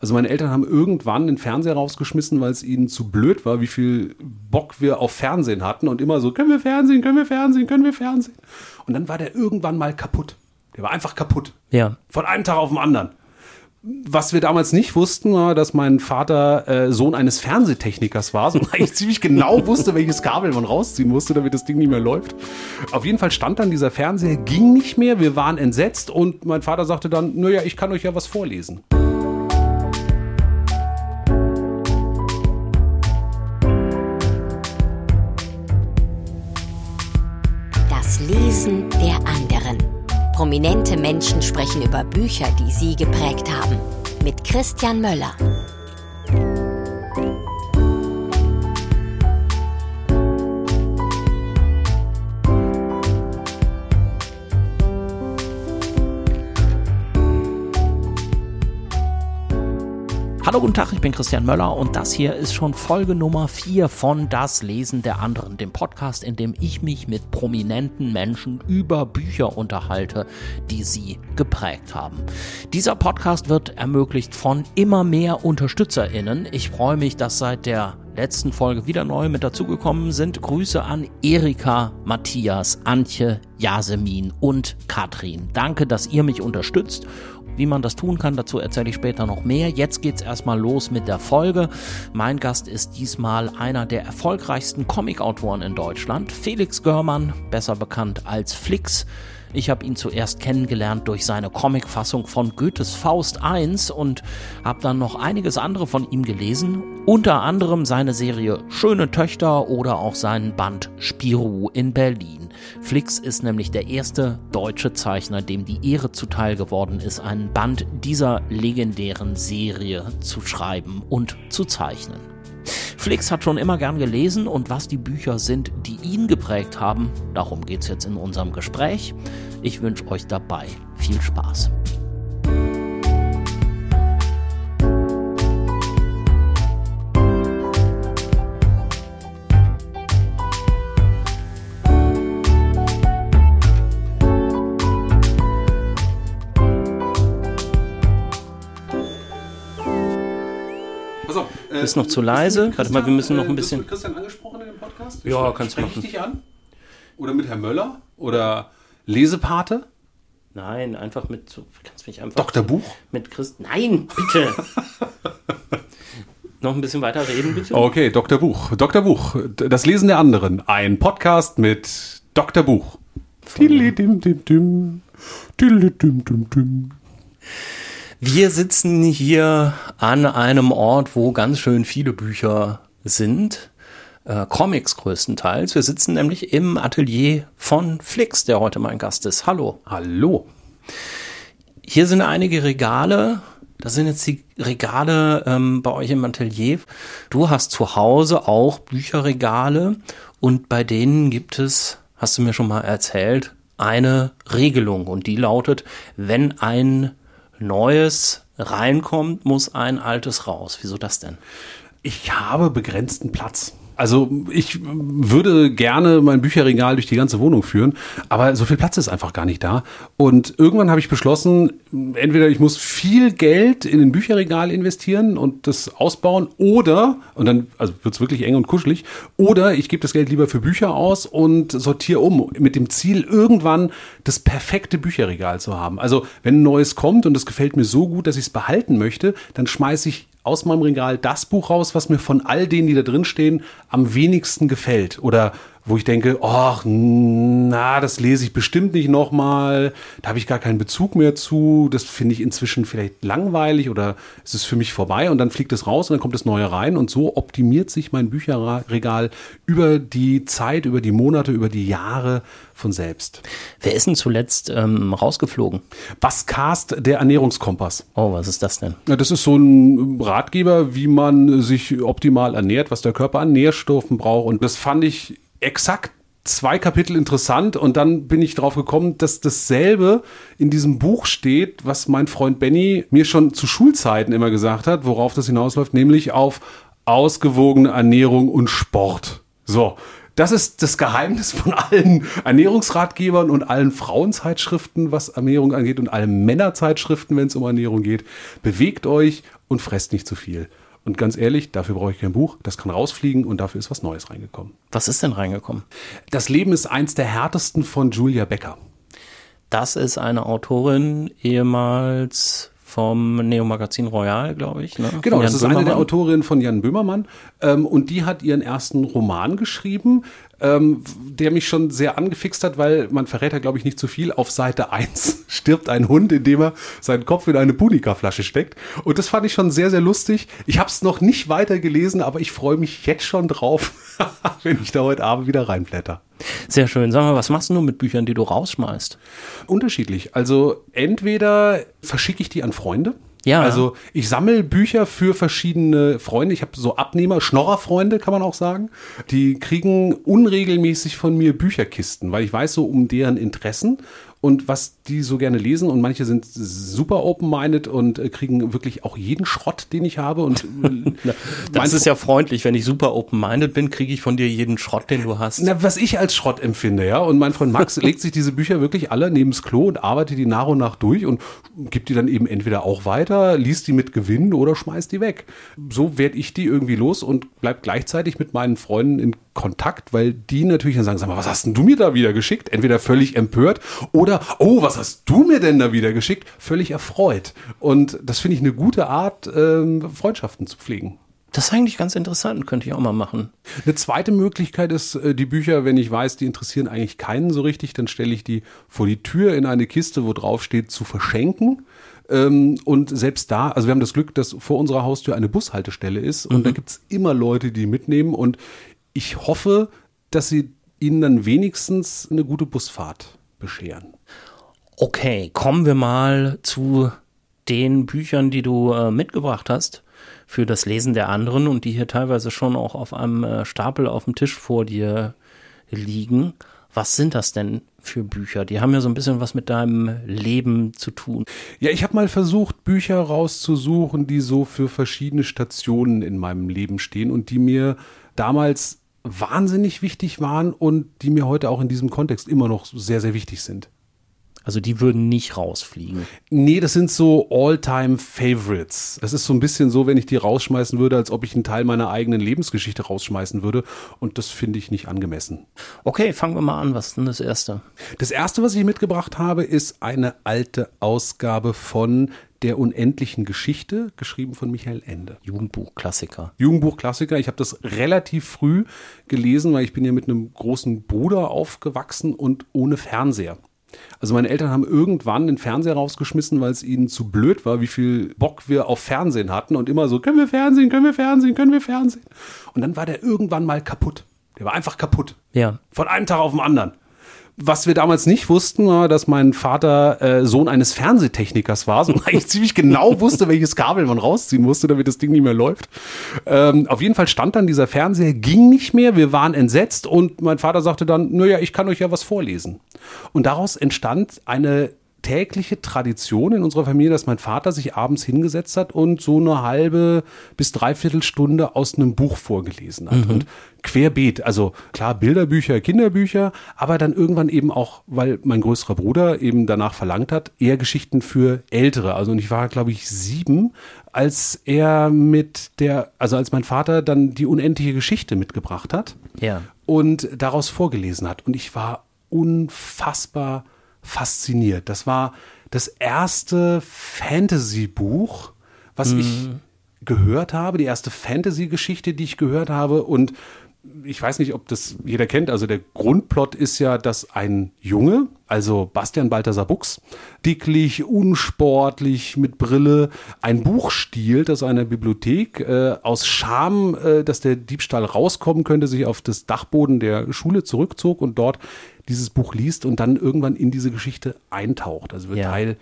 Also meine Eltern haben irgendwann den Fernseher rausgeschmissen, weil es ihnen zu blöd war, wie viel Bock wir auf Fernsehen hatten und immer so, können wir Fernsehen, können wir Fernsehen, können wir Fernsehen. Und dann war der irgendwann mal kaputt. Der war einfach kaputt. Ja. Von einem Tag auf den anderen. Was wir damals nicht wussten, war, dass mein Vater äh, Sohn eines Fernsehtechnikers war und eigentlich ziemlich genau wusste, welches Kabel man rausziehen musste, damit das Ding nicht mehr läuft. Auf jeden Fall stand dann dieser Fernseher, ging nicht mehr, wir waren entsetzt und mein Vater sagte dann, naja, ich kann euch ja was vorlesen. Lesen der anderen. Prominente Menschen sprechen über Bücher, die sie geprägt haben. Mit Christian Möller. Hallo, guten Tag, ich bin Christian Möller und das hier ist schon Folge Nummer 4 von Das Lesen der anderen, dem Podcast, in dem ich mich mit prominenten Menschen über Bücher unterhalte, die sie geprägt haben. Dieser Podcast wird ermöglicht von immer mehr UnterstützerInnen. Ich freue mich, dass seit der letzten Folge wieder neu mit dazugekommen sind. Grüße an Erika, Matthias, Antje, Jasemin und Katrin. Danke, dass ihr mich unterstützt wie man das tun kann, dazu erzähle ich später noch mehr. Jetzt geht's erstmal los mit der Folge. Mein Gast ist diesmal einer der erfolgreichsten Comicautoren in Deutschland, Felix Görmann, besser bekannt als Flix. Ich habe ihn zuerst kennengelernt durch seine Comicfassung von Goethes Faust I und habe dann noch einiges andere von ihm gelesen, unter anderem seine Serie Schöne Töchter oder auch seinen Band Spirou in Berlin. Flix ist nämlich der erste deutsche Zeichner, dem die Ehre zuteil geworden ist, einen Band dieser legendären Serie zu schreiben und zu zeichnen. Flix hat schon immer gern gelesen und was die Bücher sind, die ihn geprägt haben, darum geht's jetzt in unserem Gespräch. Ich wünsche euch dabei viel Spaß. Ist noch zu leise. du Warte mal, wir müssen noch ein Christian, bisschen- äh, Bist du mit Christian angesprochen in dem Podcast? Ja, Spre- kannst du machen. ich dich an? Oder mit Herrn Möller? Oder Lesepate? Nein, einfach mit, so- kannst mich einfach Dr. Buch? mit Christ. Nein, bitte. noch ein bisschen weiter reden, bitte. Okay, Dr. Buch. Dr. Buch. Das Lesen der anderen. Ein Podcast mit Dr. Buch. Tiddelidim-dim-dim. Wir sitzen hier an einem Ort, wo ganz schön viele Bücher sind. Äh, Comics größtenteils. Wir sitzen nämlich im Atelier von Flix, der heute mein Gast ist. Hallo. Hallo. Hier sind einige Regale. Das sind jetzt die Regale ähm, bei euch im Atelier. Du hast zu Hause auch Bücherregale und bei denen gibt es, hast du mir schon mal erzählt, eine Regelung und die lautet, wenn ein neues reinkommt, muss ein altes raus. Wieso das denn? Ich habe begrenzten Platz. Also ich würde gerne mein Bücherregal durch die ganze Wohnung führen, aber so viel Platz ist einfach gar nicht da. Und irgendwann habe ich beschlossen, entweder ich muss viel Geld in ein Bücherregal investieren und das ausbauen oder, und dann also wird es wirklich eng und kuschelig, oder ich gebe das Geld lieber für Bücher aus und sortiere um, mit dem Ziel, irgendwann das perfekte Bücherregal zu haben. Also wenn ein neues kommt und es gefällt mir so gut, dass ich es behalten möchte, dann schmeiße ich aus meinem Regal das Buch raus, was mir von all denen, die da drin stehen, am wenigsten gefällt. Oder wo ich denke, ach, na, das lese ich bestimmt nicht nochmal, da habe ich gar keinen Bezug mehr zu, das finde ich inzwischen vielleicht langweilig oder es ist für mich vorbei und dann fliegt es raus und dann kommt das Neue rein und so optimiert sich mein Bücherregal über die Zeit, über die Monate, über die Jahre von selbst. Wer ist denn zuletzt ähm, rausgeflogen? Was cast der Ernährungskompass? Oh, was ist das denn? Das ist so ein Ratgeber, wie man sich optimal ernährt, was der Körper an Nährstoffen braucht. Und das fand ich exakt zwei Kapitel interessant und dann bin ich drauf gekommen, dass dasselbe in diesem Buch steht, was mein Freund Benny mir schon zu Schulzeiten immer gesagt hat, worauf das hinausläuft, nämlich auf ausgewogene Ernährung und Sport. So, Das ist das Geheimnis von allen Ernährungsratgebern und allen Frauenzeitschriften, was Ernährung angeht und allen Männerzeitschriften, wenn es um Ernährung geht. Bewegt euch und fresst nicht zu viel. Und ganz ehrlich, dafür brauche ich kein Buch. Das kann rausfliegen und dafür ist was Neues reingekommen. Was ist denn reingekommen? Das Leben ist eins der härtesten von Julia Becker. Das ist eine Autorin, ehemals vom Neo-Magazin Royal, glaube ich. Ne? Genau, das ist Böhmermann. eine der Autorinnen von Jan Böhmermann. Ähm, und die hat ihren ersten Roman geschrieben, ähm, der mich schon sehr angefixt hat, weil man verrät ja, glaube ich, nicht zu viel. Auf Seite 1 stirbt ein Hund, indem er seinen Kopf in eine Punika-Flasche steckt. Und das fand ich schon sehr, sehr lustig. Ich habe es noch nicht weiter gelesen, aber ich freue mich jetzt schon drauf, wenn ich da heute Abend wieder reinblätter. Sehr schön. Sag mal, was machst du mit Büchern, die du rausschmeißt? Unterschiedlich. Also entweder verschicke ich die an Freunde. Ja. Also ich sammle Bücher für verschiedene Freunde. Ich habe so Abnehmer, Schnorrerfreunde, kann man auch sagen. Die kriegen unregelmäßig von mir Bücherkisten, weil ich weiß so um deren Interessen und was die so gerne lesen. Und manche sind super open-minded und äh, kriegen wirklich auch jeden Schrott, den ich habe. Und äh, das ist ja freundlich. Wenn ich super open-minded bin, kriege ich von dir jeden Schrott, den du hast. Na, was ich als Schrott empfinde, ja. Und mein Freund Max legt sich diese Bücher wirklich alle neben das Klo und arbeitet die nach und nach durch und gibt die dann eben entweder auch weiter, liest die mit Gewinn oder schmeißt die weg. So werde ich die irgendwie los und bleib gleichzeitig mit meinen Freunden in Kontakt, weil die natürlich dann sagen, sag mal, was hast denn du mir da wieder geschickt? Entweder völlig empört oder, oh, was hast du mir denn da wieder geschickt? Völlig erfreut. Und das finde ich eine gute Art, ähm, Freundschaften zu pflegen. Das ist eigentlich ganz interessant, könnte ich auch mal machen. Eine zweite Möglichkeit ist, äh, die Bücher, wenn ich weiß, die interessieren eigentlich keinen so richtig, dann stelle ich die vor die Tür in eine Kiste, wo drauf steht, zu verschenken. Ähm, und selbst da, also wir haben das Glück, dass vor unserer Haustür eine Bushaltestelle ist und mhm. da gibt's immer Leute, die mitnehmen und ich hoffe, dass sie ihnen dann wenigstens eine gute Busfahrt bescheren. Okay, kommen wir mal zu den Büchern, die du äh, mitgebracht hast für das Lesen der anderen und die hier teilweise schon auch auf einem äh, Stapel auf dem Tisch vor dir liegen. Was sind das denn für Bücher? Die haben ja so ein bisschen was mit deinem Leben zu tun. Ja, ich habe mal versucht, Bücher rauszusuchen, die so für verschiedene Stationen in meinem Leben stehen und die mir damals wahnsinnig wichtig waren und die mir heute auch in diesem Kontext immer noch sehr, sehr wichtig sind. Also die würden nicht rausfliegen. Nee, das sind so All-Time-Favorites. Das ist so ein bisschen so, wenn ich die rausschmeißen würde, als ob ich einen Teil meiner eigenen Lebensgeschichte rausschmeißen würde. Und das finde ich nicht angemessen. Okay, fangen wir mal an. Was ist denn das Erste? Das Erste, was ich mitgebracht habe, ist eine alte Ausgabe von der unendlichen Geschichte, geschrieben von Michael Ende. Jugendbuchklassiker. Jugendbuchklassiker. Ich habe das relativ früh gelesen, weil ich bin ja mit einem großen Bruder aufgewachsen und ohne Fernseher. Also meine Eltern haben irgendwann den Fernseher rausgeschmissen, weil es ihnen zu blöd war, wie viel Bock wir auf Fernsehen hatten und immer so, können wir Fernsehen, können wir Fernsehen, können wir Fernsehen. Und dann war der irgendwann mal kaputt. Der war einfach kaputt. Ja. Von einem Tag auf den anderen. Was wir damals nicht wussten, war, dass mein Vater äh, Sohn eines Fernsehtechnikers war und eigentlich ziemlich genau wusste, welches Kabel man rausziehen musste, damit das Ding nicht mehr läuft. Ähm, auf jeden Fall stand dann dieser Fernseher, ging nicht mehr, wir waren entsetzt und mein Vater sagte dann, naja, ich kann euch ja was vorlesen. Und daraus entstand eine tägliche Tradition in unserer Familie, dass mein Vater sich abends hingesetzt hat und so eine halbe bis dreiviertel Stunde aus einem Buch vorgelesen hat. Mhm. Und querbeet, also klar Bilderbücher, Kinderbücher, aber dann irgendwann eben auch, weil mein größerer Bruder eben danach verlangt hat, eher Geschichten für Ältere. Also und ich war, glaube ich, sieben, als er mit der, also als mein Vater dann die unendliche Geschichte mitgebracht hat ja. und daraus vorgelesen hat. Und ich war unfassbar fasziniert. Das war das erste Fantasy-Buch, was mhm. ich gehört habe, die erste Fantasy-Geschichte, die ich gehört habe. Und ich weiß nicht, ob das jeder kennt. Also der Grundplot ist ja, dass ein Junge, also Bastian Balthasar Buchs, dicklich, unsportlich, mit Brille, ein Buch stiehlt aus einer Bibliothek, äh, aus Scham, äh, dass der Diebstahl rauskommen könnte, sich auf das Dachboden der Schule zurückzog und dort dieses Buch liest und dann irgendwann in diese Geschichte eintaucht. Also wird ja. Teil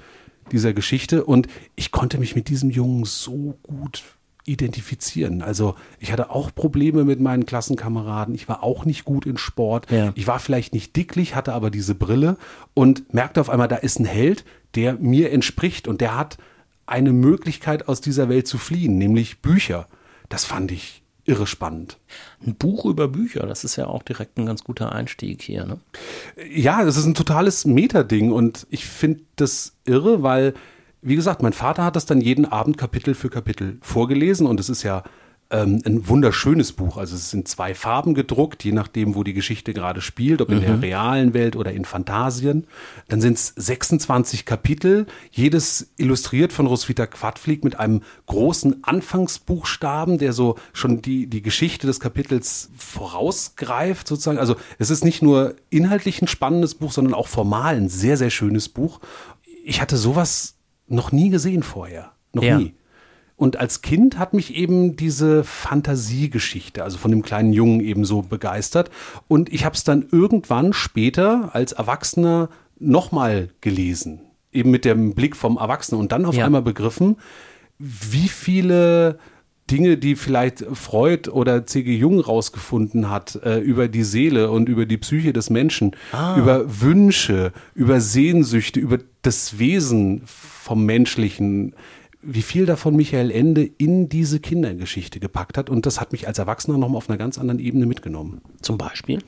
dieser Geschichte. Und ich konnte mich mit diesem Jungen so gut identifizieren. Also ich hatte auch Probleme mit meinen Klassenkameraden. Ich war auch nicht gut in Sport. Ja. Ich war vielleicht nicht dicklich, hatte aber diese Brille und merkte auf einmal, da ist ein Held, der mir entspricht und der hat eine Möglichkeit aus dieser Welt zu fliehen, nämlich Bücher. Das fand ich irre spannend. Ein Buch über Bücher, das ist ja auch direkt ein ganz guter Einstieg hier. Ne? Ja, das ist ein totales Metading und ich finde das irre, weil, wie gesagt, mein Vater hat das dann jeden Abend Kapitel für Kapitel vorgelesen und es ist ja ähm, ein wunderschönes Buch. Also es sind zwei Farben gedruckt, je nachdem, wo die Geschichte gerade spielt, ob in mhm. der realen Welt oder in Fantasien. Dann sind es 26 Kapitel, jedes illustriert von Roswitha Quadflieg mit einem großen Anfangsbuchstaben, der so schon die, die Geschichte des Kapitels vorausgreift, sozusagen. Also es ist nicht nur inhaltlich ein spannendes Buch, sondern auch formal ein sehr, sehr schönes Buch. Ich hatte sowas noch nie gesehen vorher. Noch ja. nie. Und als Kind hat mich eben diese Fantasiegeschichte, also von dem kleinen Jungen eben so begeistert. Und ich habe es dann irgendwann später als Erwachsener nochmal gelesen. Eben mit dem Blick vom Erwachsenen und dann auf ja. einmal begriffen, wie viele Dinge, die vielleicht Freud oder C.G. Jung rausgefunden hat äh, über die Seele und über die Psyche des Menschen, ah. über Wünsche, über Sehnsüchte, über das Wesen vom Menschlichen, wie viel davon Michael Ende in diese Kindergeschichte gepackt hat. Und das hat mich als Erwachsener nochmal auf einer ganz anderen Ebene mitgenommen. Zum Beispiel?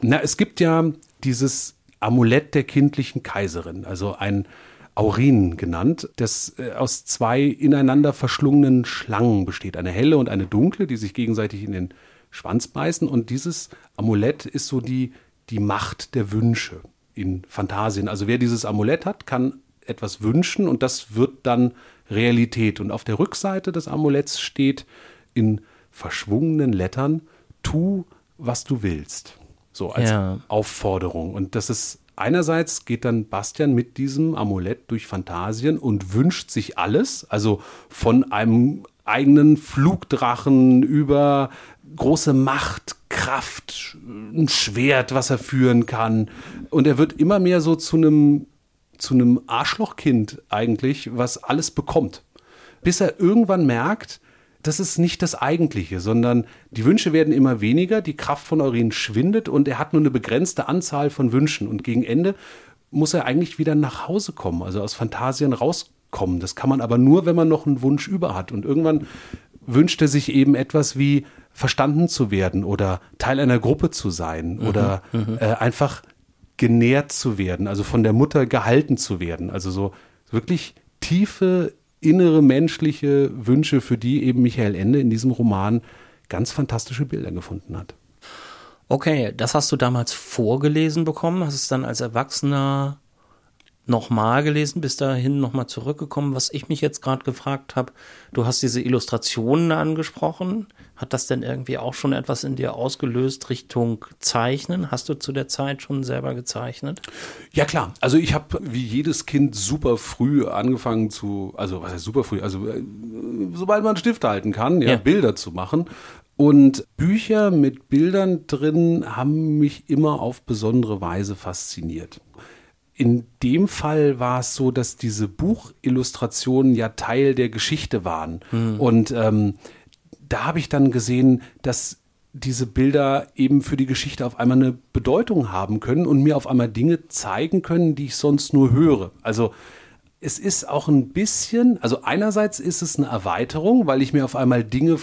Na, es gibt ja dieses Amulett der kindlichen Kaiserin, also ein Aurin genannt, das äh, aus zwei ineinander verschlungenen Schlangen besteht. Eine helle und eine dunkle, die sich gegenseitig in den Schwanz beißen. Und dieses Amulett ist so die, die Macht der Wünsche in Fantasien. Also wer dieses Amulett hat, kann etwas wünschen und das wird dann Realität. Und auf der Rückseite des Amuletts steht in verschwungenen Lettern, tu, was du willst. So als ja. Aufforderung. Und das ist einerseits geht dann Bastian mit diesem Amulett durch Fantasien und wünscht sich alles, also von einem eigenen Flugdrachen über große Macht, Kraft, ein Schwert, was er führen kann. Und er wird immer mehr so zu einem zu einem Arschlochkind eigentlich, was alles bekommt. Bis er irgendwann merkt, das ist nicht das Eigentliche, sondern die Wünsche werden immer weniger, die Kraft von Eurin schwindet und er hat nur eine begrenzte Anzahl von Wünschen. Und gegen Ende muss er eigentlich wieder nach Hause kommen, also aus Fantasien rauskommen. Das kann man aber nur, wenn man noch einen Wunsch über hat. Und irgendwann wünscht er sich eben etwas wie verstanden zu werden oder Teil einer Gruppe zu sein mhm, oder mhm. äh, einfach genährt zu werden, also von der Mutter gehalten zu werden. Also so wirklich tiefe innere menschliche Wünsche, für die eben Michael Ende in diesem Roman ganz fantastische Bilder gefunden hat. Okay, das hast du damals vorgelesen bekommen, hast es dann als Erwachsener nochmal gelesen, bis dahin nochmal zurückgekommen. Was ich mich jetzt gerade gefragt habe, du hast diese Illustrationen angesprochen. Hat das denn irgendwie auch schon etwas in dir ausgelöst Richtung Zeichnen? Hast du zu der Zeit schon selber gezeichnet? Ja klar, also ich habe wie jedes Kind super früh angefangen zu, also was heißt super früh, also äh, sobald man einen Stift halten kann, ja, ja. Bilder zu machen. Und Bücher mit Bildern drin haben mich immer auf besondere Weise fasziniert. In dem Fall war es so, dass diese Buchillustrationen ja Teil der Geschichte waren. Mhm. Und ähm, da habe ich dann gesehen, dass diese Bilder eben für die Geschichte auf einmal eine Bedeutung haben können und mir auf einmal Dinge zeigen können, die ich sonst nur höre. Also es ist auch ein bisschen, also einerseits ist es eine Erweiterung, weil ich mir auf einmal Dinge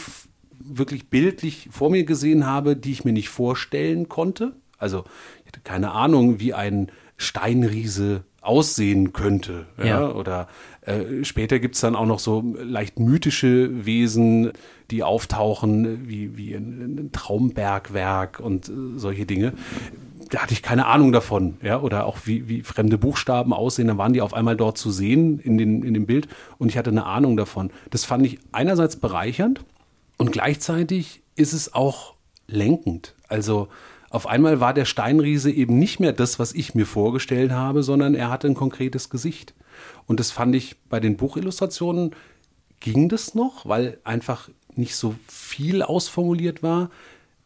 wirklich bildlich vor mir gesehen habe, die ich mir nicht vorstellen konnte. Also ich hatte keine Ahnung, wie ein Steinriese aussehen könnte. Ja? ja. Oder äh, später gibt's dann auch noch so leicht mythische Wesen, die auftauchen, wie, wie ein, ein Traumbergwerk und äh, solche Dinge. Da hatte ich keine Ahnung davon, ja, oder auch wie, wie fremde Buchstaben aussehen, dann waren die auf einmal dort zu sehen in, den, in dem Bild und ich hatte eine Ahnung davon. Das fand ich einerseits bereichernd und gleichzeitig ist es auch lenkend. Also auf einmal war der Steinriese eben nicht mehr das, was ich mir vorgestellt habe, sondern er hatte ein konkretes Gesicht. Und das fand ich bei den Buchillustrationen ging das noch, weil einfach nicht so viel ausformuliert war.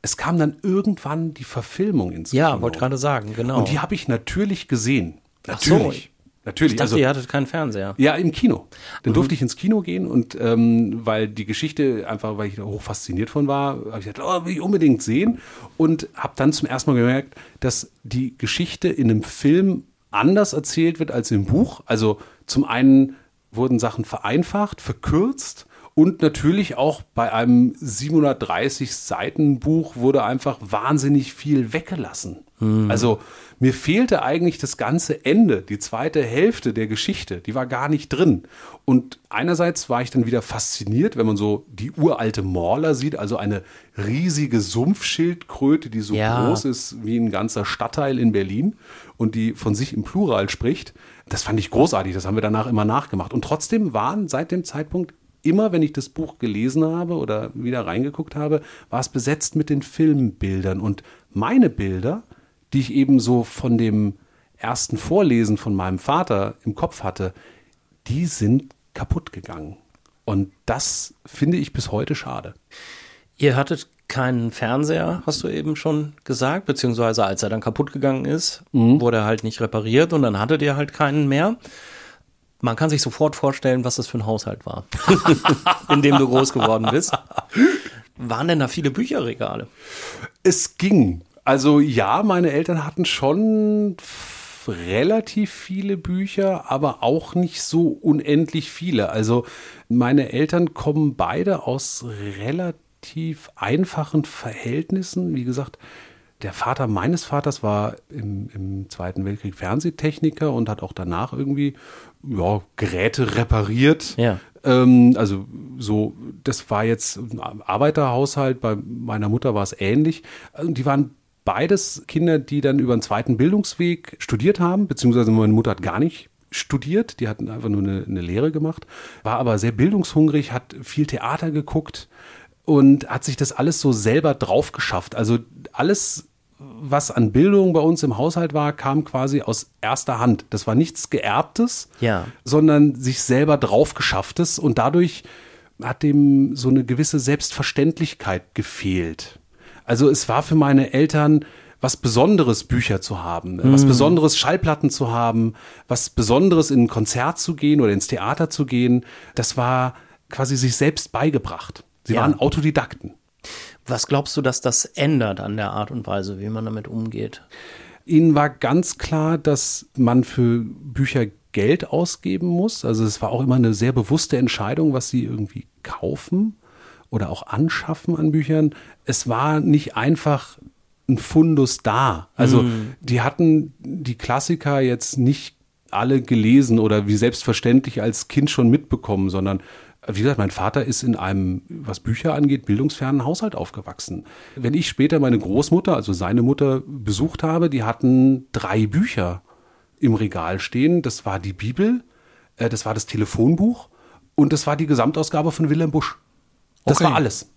Es kam dann irgendwann die Verfilmung ins Ja, wollte gerade sagen, genau. Und die habe ich natürlich gesehen. Natürlich. Natürlich. Ich dachte, also, ihr hattet keinen Fernseher. Ja, im Kino. Dann mhm. durfte ich ins Kino gehen und ähm, weil die Geschichte einfach, weil ich da hoch fasziniert von war, habe ich gesagt, oh, will ich unbedingt sehen und habe dann zum ersten Mal gemerkt, dass die Geschichte in einem Film anders erzählt wird als im Buch. Also zum einen wurden Sachen vereinfacht, verkürzt Und natürlich auch bei einem 730 Seiten Buch wurde einfach wahnsinnig viel weggelassen. Also mir fehlte eigentlich das ganze Ende, die zweite Hälfte der Geschichte, die war gar nicht drin. Und einerseits war ich dann wieder fasziniert, wenn man so die uralte Morler sieht, also eine riesige Sumpfschildkröte, die so Ja. groß ist wie ein ganzer Stadtteil in Berlin und die von sich im Plural spricht. Das fand ich großartig, das haben wir danach immer nachgemacht. Und trotzdem waren seit dem Zeitpunkt immer, wenn ich das Buch gelesen habe oder wieder reingeguckt habe, war es besetzt mit den Filmbildern. Und meine Bilder, die ich eben so von dem ersten Vorlesen von meinem Vater im Kopf hatte, die sind kaputt gegangen. Und das finde ich bis heute schade. Ihr hattet keinen Fernseher, hast du eben schon gesagt, beziehungsweise als er dann kaputt gegangen ist, wurde er halt nicht repariert und dann hattet ihr halt keinen mehr. Man kann sich sofort vorstellen, was das für ein Haushalt war, in dem du groß geworden bist. Waren denn da viele Bücherregale? Es ging. Also ja, meine Eltern hatten schon relativ viele Bücher, aber auch nicht so unendlich viele. Also meine Eltern kommen beide aus relativ einfachen Verhältnissen. Wie gesagt, der Vater meines Vaters war im, im Zweiten Weltkrieg Fernsehtechniker und hat auch danach irgendwie ja, Geräte repariert. Ja. Ähm, also so, das war jetzt ein Arbeiterhaushalt, bei meiner Mutter war es ähnlich. Und die waren beides Kinder, die dann über einen zweiten Bildungsweg studiert haben, beziehungsweise meine Mutter hat gar nicht studiert, die hatten einfach nur eine, eine Lehre gemacht, war aber sehr bildungshungrig, hat viel Theater geguckt und hat sich das alles so selber drauf geschafft. Also alles, was an Bildung bei uns im Haushalt war, kam quasi aus erster Hand. Das war nichts Geerbtes, Ja. sondern sich selber drauf geschafftes und dadurch hat dem so eine gewisse Selbstverständlichkeit gefehlt. Also es war für meine Eltern was Besonderes, Bücher zu haben, was Besonderes, Schallplatten zu haben, was Besonderes in ein Konzert zu gehen oder ins Theater zu gehen. Das war quasi sich selbst beigebracht. Sie Ja. waren Autodidakten. Was glaubst du, dass das ändert an der Art und Weise, wie man damit umgeht? Ihnen war ganz klar, dass man für Bücher Geld ausgeben muss. Also es war auch immer eine sehr bewusste Entscheidung, was sie irgendwie kaufen oder auch anschaffen an Büchern. Es war nicht einfach ein Fundus da. Also die hatten die Klassiker jetzt nicht alle gelesen oder wie selbstverständlich als Kind schon mitbekommen, sondern wie gesagt, mein Vater ist in einem, was Bücher angeht, bildungsfernen Haushalt aufgewachsen. Wenn ich später meine Großmutter, also seine Mutter, besucht habe, die hatten drei Bücher im Regal stehen. Das war die Bibel, äh, das war das Telefonbuch und das war die Gesamtausgabe von Wilhelm Busch. Das Okay. war alles.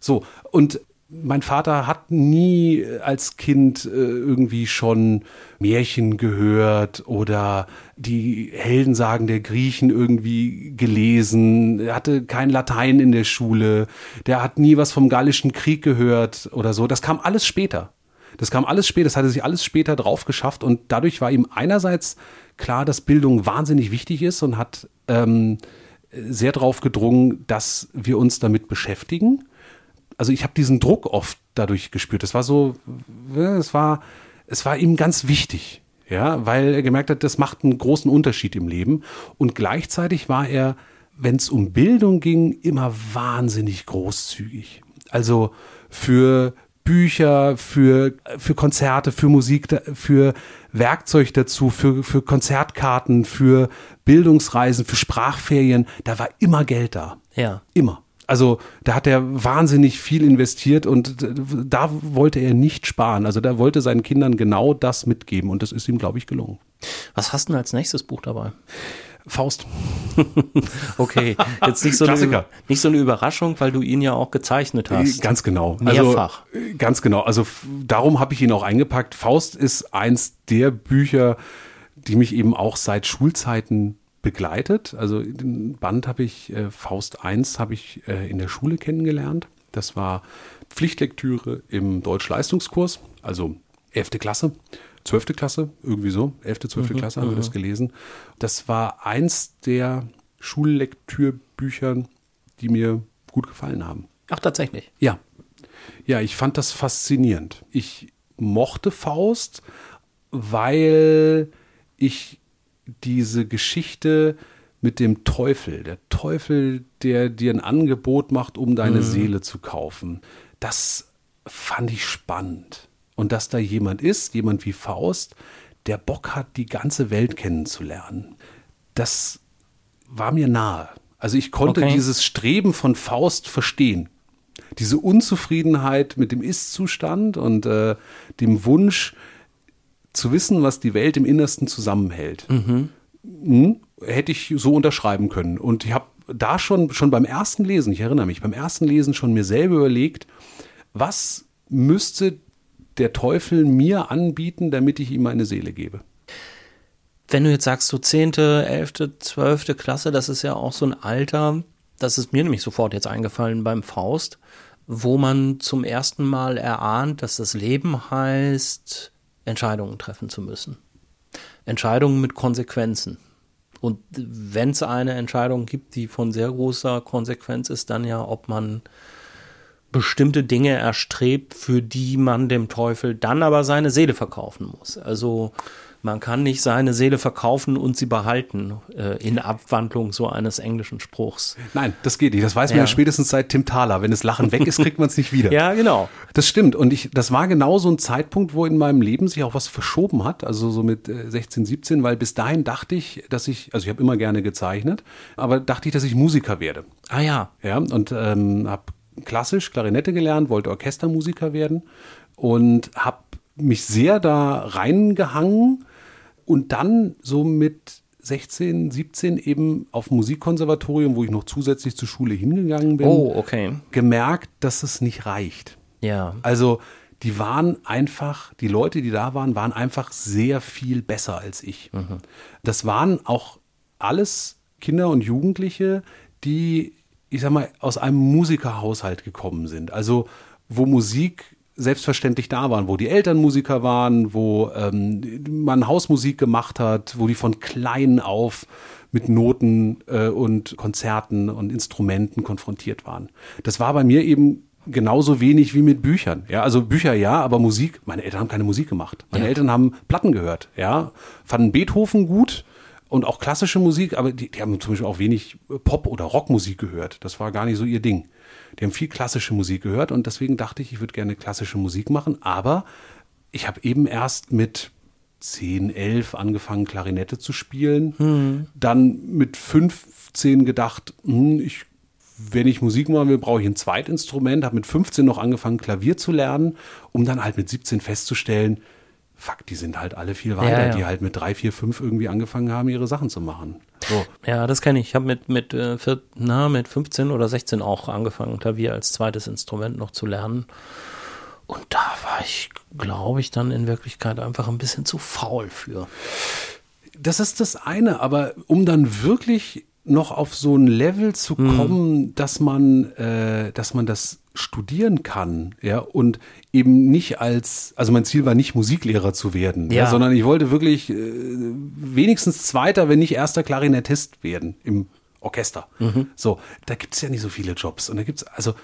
So, und mein Vater hat nie als Kind äh, irgendwie schon Märchen gehört oder die Heldensagen der Griechen irgendwie gelesen. Er hatte kein Latein in der Schule. Der hat nie was vom Gallischen Krieg gehört oder so. Das kam alles später. Das kam alles später, das hatte sich alles später drauf geschafft und dadurch war ihm einerseits klar, dass Bildung wahnsinnig wichtig ist und hat ähm, sehr darauf gedrungen, dass wir uns damit beschäftigen. Also ich habe diesen Druck oft dadurch gespürt. Das war so, äh, es war, es war ihm ganz wichtig, ja, weil er gemerkt hat, das macht einen großen Unterschied im Leben. Und gleichzeitig war er, wenn es um Bildung ging, immer wahnsinnig großzügig. Also für Bücher, für, für Konzerte, für Musik, für Werkzeug dazu, für, für Konzertkarten, für Bildungsreisen, für Sprachferien, da war immer Geld da. Ja. Immer. Also da hat er wahnsinnig viel investiert und da wollte er nicht sparen. Also da wollte seinen Kindern genau das mitgeben und das ist ihm, glaube ich, gelungen. Was hast du denn als nächstes Buch dabei? Faust. Okay, jetzt nicht so, eine, nicht so eine Überraschung, weil du ihn ja auch gezeichnet hast. Ganz genau. Mehrfach. Also, äh, ganz genau. Also darum habe ich ihn auch eingepackt. Faust ist eins der Bücher, die mich eben auch seit Schulzeiten begleitet. Also den Band habe ich, äh, Faust 1 habe ich äh, in der Schule kennengelernt. Das war Pflichtlektüre im Deutsch-Leistungskurs, also 11. Klasse. 12. Klasse, irgendwie so, 11., 12. Klasse haben wir das gelesen. Das war eins der Schullektürbüchern, die mir gut gefallen haben. Ach, tatsächlich. Ja. Ja, ich fand das faszinierend. Ich mochte Faust, weil ich diese Geschichte mit dem Teufel. Der Teufel, der dir ein Angebot macht, um deine Seele zu kaufen. Das fand ich spannend. Und dass da jemand ist, jemand wie Faust, der Bock hat, die ganze Welt kennenzulernen. Das war mir nahe. Also ich konnte Okay. dieses Streben von Faust verstehen. Diese Unzufriedenheit mit dem Ist-Zustand und äh, dem Wunsch zu wissen, was die Welt im Innersten zusammenhält. Mhm. Hätte ich so unterschreiben können. Und ich habe da schon, schon beim ersten Lesen, ich erinnere mich, beim ersten Lesen schon mir selber überlegt, was müsste der Teufel mir anbieten, damit ich ihm meine Seele gebe? Wenn du jetzt sagst, so 10., 11., 12. Klasse, das ist ja auch so ein Alter, das ist mir nämlich sofort jetzt eingefallen beim Faust, wo man zum ersten Mal erahnt, dass das Leben heißt, Entscheidungen treffen zu müssen. Entscheidungen mit Konsequenzen. Und wenn es eine Entscheidung gibt, die von sehr großer Konsequenz ist, dann ja, ob man bestimmte Dinge erstrebt, für die man dem Teufel dann aber seine Seele verkaufen muss. Also man kann nicht seine Seele verkaufen und sie behalten, äh, in Abwandlung so eines englischen Spruchs. Nein, das geht nicht. Das weiß man Ja. ja spätestens seit Tim Thaler. Wenn das Lachen weg ist, kriegt man es nicht wieder. Ja, genau. Das stimmt. Und ich, das war genau so ein Zeitpunkt, wo in meinem Leben sich auch was verschoben hat. Also so mit äh, 16, 17, weil bis dahin dachte ich, dass ich, also ich habe immer gerne gezeichnet, aber dachte ich, dass ich Musiker werde. Ah ja. Ja, und ähm, habe klassisch Klarinette gelernt, wollte Orchestermusiker werden und habe mich sehr da reingehangen und dann so mit 16, 17 eben auf Musikkonservatorium, wo ich noch zusätzlich zur Schule hingegangen bin, Oh, okay. gemerkt, dass es nicht reicht. Ja. Also die waren einfach, die Leute, die da waren, waren einfach sehr viel besser als ich. Das waren auch alles Kinder und Jugendliche, die, ich sag mal, aus einem Musikerhaushalt gekommen sind. Also wo Musik selbstverständlich da waren, wo die Eltern Musiker waren, wo ähm, man Hausmusik gemacht hat, wo die von klein auf mit Noten äh, und Konzerten und Instrumenten konfrontiert waren. Das war bei mir eben genauso wenig wie mit Büchern. Ja, also Bücher ja, aber Musik, meine Eltern haben keine Musik gemacht. Meine Ja. Eltern haben Platten gehört, ja, fanden Beethoven gut und auch klassische Musik, aber die, die haben zum Beispiel auch wenig Pop- oder Rockmusik gehört. Das war gar nicht so ihr Ding. Die haben viel klassische Musik gehört und deswegen dachte ich, ich würde gerne klassische Musik machen, aber ich habe eben erst mit 10, 11 angefangen, Klarinette zu spielen. Dann mit 15 gedacht, hm, ich, wenn ich Musik machen will, brauche ich ein Zweitinstrument. Habe mit 15 noch angefangen, Klavier zu lernen, um dann halt mit 17 festzustellen, fuck, die sind halt alle viel weiter, Ja, ja. die halt mit 3, 4, 5 irgendwie angefangen haben, ihre Sachen zu machen. So. Ja, das kenne ich. Ich habe mit, mit, äh, vier, na, mit 15 oder 16 auch angefangen, Klavier als zweites Instrument noch zu lernen. Und da war ich, glaube ich, dann in Wirklichkeit einfach ein bisschen zu faul für. Das ist das eine, aber um dann wirklich noch auf so ein Level zu kommen, dass man, äh, dass man das studieren kann, ja, und eben nicht als, also mein Ziel war nicht Musiklehrer zu werden, ja. Ja. sondern ich wollte wirklich äh, wenigstens Zweiter, wenn nicht erster Klarinettist werden im Orchester. So, da gibt es ja nicht so viele Jobs. Und da gibt's, also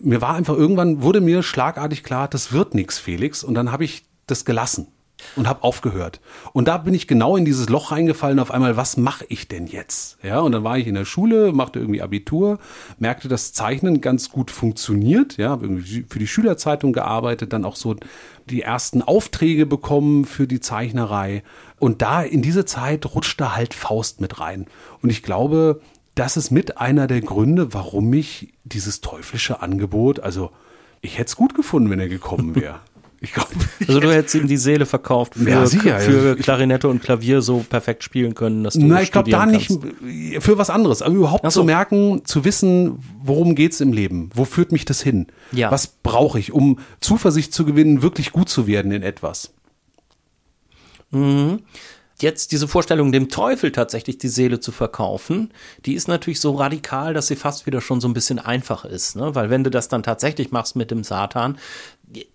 mir war einfach irgendwann, wurde mir schlagartig klar, das wird nichts, Felix. Und dann habe ich das gelassen und habe aufgehört. Und da bin ich genau in dieses Loch reingefallen, auf einmal, was mache ich denn jetzt? Ja, und dann war ich in der Schule, machte irgendwie Abitur, merkte, dass Zeichnen ganz gut funktioniert, ja, irgendwie für die Schülerzeitung gearbeitet, dann auch so die ersten Aufträge bekommen für die Zeichnerei. Und da in diese Zeit rutschte halt Faust mit rein. Und ich glaube, das ist mit einer der Gründe, warum ich dieses teuflische Angebot, also ich hätte es gut gefunden, wenn er gekommen wäre. Ich glaube, ich Also du hätte- hättest ihm die Seele verkauft für, Ja, sicher. für Ich- Klarinette und Klavier so perfekt spielen können, dass du Na, ich glaube da studieren nicht kannst. für was anderes, aber überhaupt Ach so. zu merken, zu wissen, worum geht's im Leben, wo führt mich das hin, Ja. was brauche ich, um Zuversicht zu gewinnen, wirklich gut zu werden in etwas. Jetzt diese Vorstellung, dem Teufel tatsächlich die Seele zu verkaufen, die ist natürlich so radikal, dass sie fast wieder schon so ein bisschen einfach ist. Ne? Weil wenn du das dann tatsächlich machst mit dem Satan,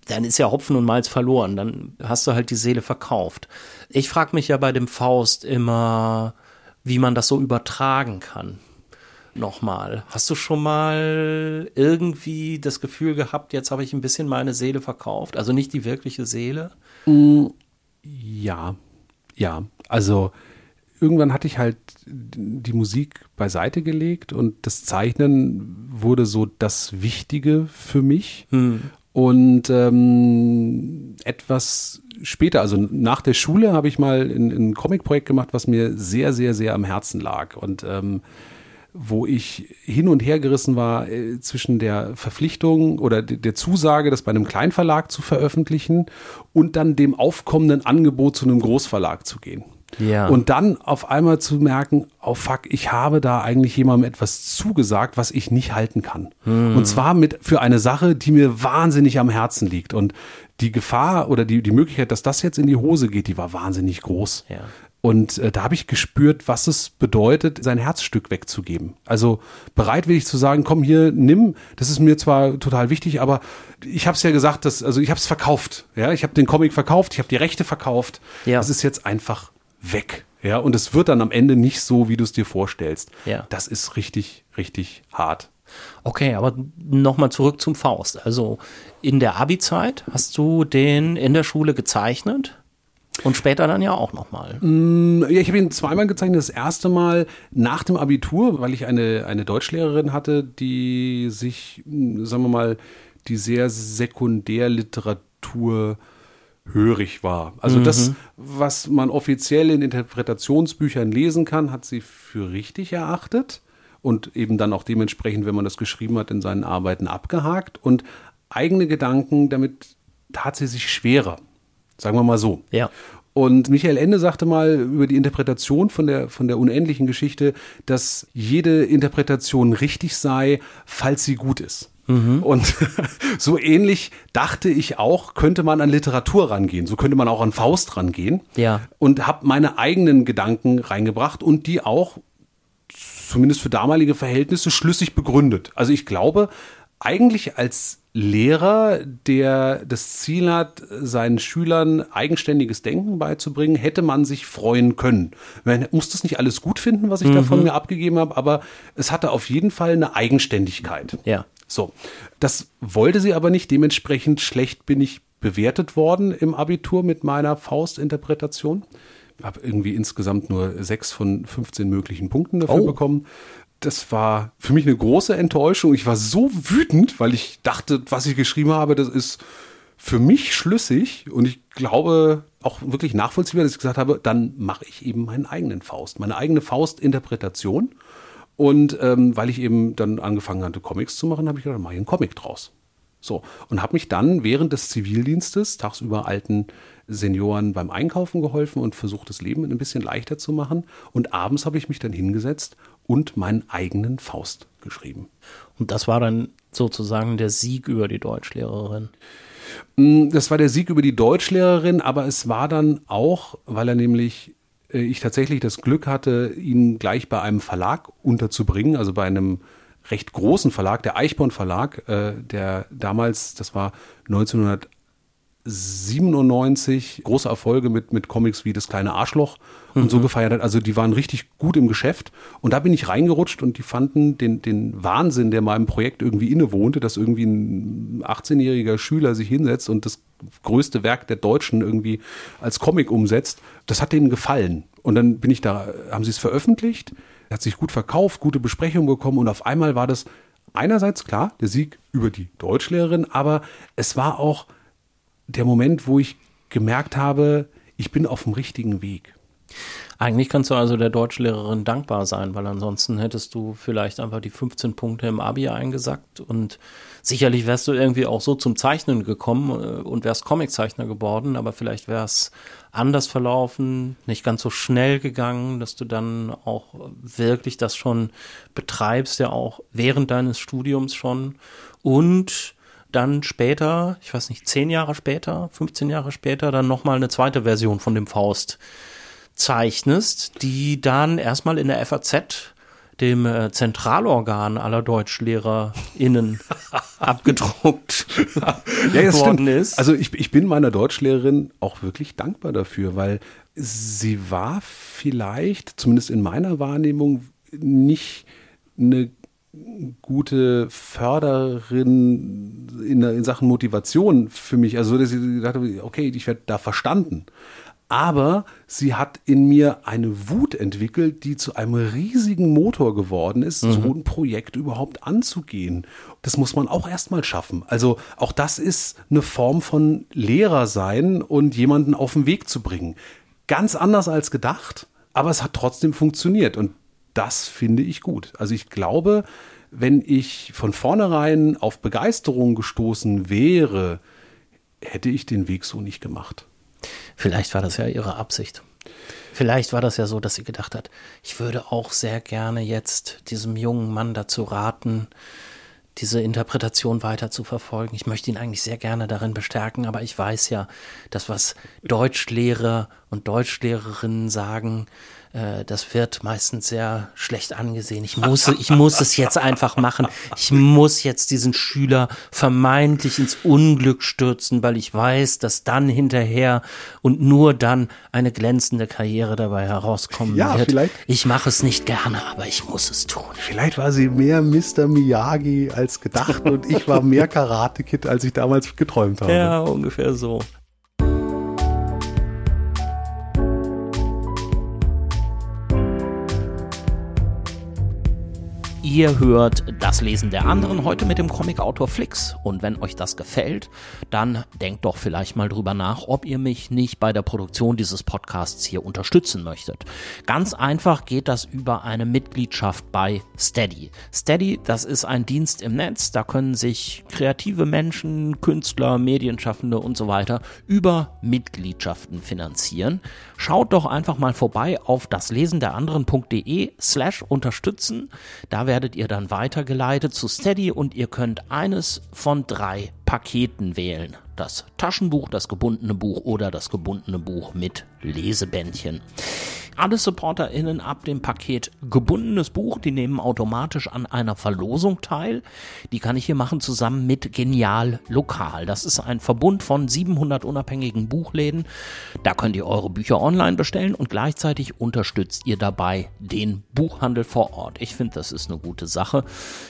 dann ist ja Hopfen und Malz verloren. Dann hast du halt die Seele verkauft. Ich frage mich ja bei dem Faust immer, wie man das so übertragen kann. Nochmal. Hast du schon mal irgendwie das Gefühl gehabt, jetzt habe ich ein bisschen meine Seele verkauft? Also nicht die wirkliche Seele? Ja, ja, also irgendwann hatte ich halt die Musik beiseite gelegt und das Zeichnen wurde so das Wichtige für mich. Hm. Und ähm, etwas später, also nach der Schule, habe ich mal ein, ein Comic-Projekt gemacht, was mir sehr, sehr, sehr am Herzen lag. Und ähm, wo ich hin und her gerissen war äh, zwischen der Verpflichtung oder der Zusage, das bei einem Kleinverlag zu veröffentlichen und dann dem aufkommenden Angebot zu einem Großverlag zu gehen. Ja. Und dann auf einmal zu merken, oh fuck, ich habe da eigentlich jemandem etwas zugesagt, was ich nicht halten kann. Hm. Und zwar mit für eine Sache, die mir wahnsinnig am Herzen liegt. Und die Gefahr oder die, die Möglichkeit, dass das jetzt in die Hose geht, die war wahnsinnig groß. Ja. Und äh, da habe ich gespürt, was es bedeutet, sein Herzstück wegzugeben. Also bereitwillig zu sagen, komm hier, nimm. Das ist mir zwar total wichtig, aber ich habe es ja gesagt, dass, also ich habe es verkauft. Ja, ich habe den Comic verkauft, ich habe die Rechte verkauft. Ja. Das ist jetzt einfach weg. Ja, und es wird dann am Ende nicht so, wie du es dir vorstellst. Ja. Das ist richtig, richtig hart. Okay, aber nochmal zurück zum Faust. Also in der Abi-Zeit hast du den in der Schule gezeichnet? Und später dann ja auch nochmal. Mm, ja, ich habe ihn zweimal gezeichnet. Das erste Mal nach dem Abitur, weil ich eine, eine Deutschlehrerin hatte, die sich, mm, sagen wir mal, die sehr Sekundärliteratur hörig war. Also mhm. das, was man offiziell in Interpretationsbüchern lesen kann, hat sie für richtig erachtet und eben dann auch dementsprechend, wenn man das geschrieben hat, in seinen Arbeiten abgehakt und eigene Gedanken, damit tat sie sich schwerer. Sagen wir mal so. Ja. Und Michael Ende sagte mal über die Interpretation von der, von der unendlichen Geschichte, dass jede Interpretation richtig sei, falls sie gut ist. Mhm. Und so ähnlich dachte ich auch, könnte man an Literatur rangehen. So könnte man auch an Faust rangehen. Ja. Und habe meine eigenen Gedanken reingebracht und die auch zumindest für damalige Verhältnisse schlüssig begründet. Also ich glaube, eigentlich als Lehrer, der das Ziel hat, seinen Schülern eigenständiges Denken beizubringen, hätte man sich freuen können. Man muss das nicht alles gut finden, was ich mhm. da von mir abgegeben habe, aber es hatte auf jeden Fall eine Eigenständigkeit. Ja. So. Das wollte sie aber nicht. Dementsprechend schlecht bin ich bewertet worden im Abitur mit meiner Faustinterpretation. Habe irgendwie insgesamt nur sechs von 15 möglichen Punkten dafür oh. bekommen das war für mich eine große Enttäuschung. Ich war so wütend, weil ich dachte, was ich geschrieben habe, das ist für mich schlüssig und ich glaube auch wirklich nachvollziehbar, dass ich gesagt habe, dann mache ich eben meinen eigenen Faust, meine eigene Faustinterpretation. Und ähm, weil ich eben dann angefangen hatte, Comics zu machen, habe ich gedacht, dann mache ich einen Comic draus. So, und habe mich dann während des Zivildienstes tagsüber alten Senioren beim Einkaufen geholfen und versucht, das Leben ein bisschen leichter zu machen. Und abends habe ich mich dann hingesetzt und meinen eigenen Faust geschrieben. Und das war dann sozusagen der Sieg über die Deutschlehrerin. Mm, das war der Sieg über die Deutschlehrerin, aber es war dann auch, weil er nämlich ich tatsächlich das Glück hatte, ihn gleich bei einem Verlag unterzubringen, also bei einem recht großen Verlag, der Eichborn Verlag, äh, der damals, das war 1900 97 große Erfolge mit, mit Comics wie Das kleine Arschloch und mhm. so gefeiert hat. Also die waren richtig gut im Geschäft. Und da bin ich reingerutscht und die fanden den, den Wahnsinn, der meinem Projekt irgendwie innewohnte, dass irgendwie ein 18-jähriger Schüler sich hinsetzt und das größte Werk der Deutschen irgendwie als Comic umsetzt. Das hat denen gefallen. Und dann bin ich da, haben sie es veröffentlicht, hat sich gut verkauft, gute Besprechungen bekommen und auf einmal war das einerseits klar, der Sieg über die Deutschlehrerin, aber es war auch der Moment, wo ich gemerkt habe, ich bin auf dem richtigen Weg. Eigentlich kannst du also der Deutschlehrerin dankbar sein, weil ansonsten hättest du vielleicht einfach die 15 Punkte im Abi eingesackt und sicherlich wärst du irgendwie auch so zum Zeichnen gekommen äh, und wärst Comiczeichner geworden, aber vielleicht wäre es anders verlaufen, nicht ganz so schnell gegangen, dass du dann auch wirklich das schon betreibst, ja auch während deines Studiums schon. Und dann später, ich weiß nicht, zehn Jahre später, 15 Jahre später, dann nochmal eine zweite Version von dem Faust zeichnest, die dann erstmal in der FAZ, dem äh, Zentralorgan aller DeutschlehrerInnen, abgedruckt ja, worden ist. Also ich, ich bin meiner Deutschlehrerin auch wirklich dankbar dafür, weil sie war vielleicht, zumindest in meiner Wahrnehmung, nicht eine gute Förderin in, in, Sachen Motivation für mich. Also, dass ich dachte, okay, ich werde da verstanden. Aber sie hat in mir eine Wut entwickelt, die zu einem riesigen Motor geworden ist, mhm. so ein Projekt überhaupt anzugehen. Das muss man auch erstmal schaffen. Also auch das ist eine Form von Lehrer sein und jemanden auf den Weg zu bringen. Ganz anders als gedacht, aber es hat trotzdem funktioniert und das finde ich gut. Also ich glaube, wenn ich von vornherein auf Begeisterung gestoßen wäre, hätte ich den Weg so nicht gemacht. Vielleicht war das ja ihre Absicht. Vielleicht war das ja so, dass sie gedacht hat, ich würde auch sehr gerne jetzt diesem jungen Mann dazu raten, diese Interpretation weiter zu verfolgen. Ich möchte ihn eigentlich sehr gerne darin bestärken, aber ich weiß ja, dass was Deutschlehrer und Deutschlehrerinnen sagen, äh, das wird meistens sehr schlecht angesehen. Ich muss, ich muss es jetzt einfach machen. Ich muss jetzt diesen Schüler vermeintlich ins Unglück stürzen, weil ich weiß, dass dann hinterher und nur dann eine glänzende Karriere dabei herauskommen ja, wird. Vielleicht. Ich mache es nicht gerne, aber ich muss es tun. Vielleicht war sie mehr Mr. Miyagi als gedacht und ich war mehr Karate Kid, als ich damals geträumt habe. Ja, ungefähr so. Ihr hört das Lesen der anderen heute mit dem Comicautor Flix. Und wenn euch das gefällt, dann denkt doch vielleicht mal drüber nach, ob ihr mich nicht bei der Produktion dieses Podcasts hier unterstützen möchtet. Ganz einfach geht das über eine Mitgliedschaft bei Steady. Steady, das ist ein Dienst im Netz, da können sich kreative Menschen, Künstler, Medienschaffende und so weiter über Mitgliedschaften finanzieren. Schaut doch einfach mal vorbei auf daslesenderanderen.de slash unterstützen. Da werden werdet ihr dann weitergeleitet zu Steady und ihr könnt eines von drei Paketen wählen. Das Taschenbuch, das gebundene Buch oder das gebundene Buch mit Lesebändchen. Alle SupporterInnen ab dem Paket gebundenes Buch, die nehmen automatisch an einer Verlosung teil. Die kann ich hier machen zusammen mit Genial Lokal. Das ist ein Verbund von 700 unabhängigen Buchläden. Da könnt ihr eure Bücher online bestellen und gleichzeitig unterstützt ihr dabei den Buchhandel vor Ort. Ich finde, das ist eine gute Sache.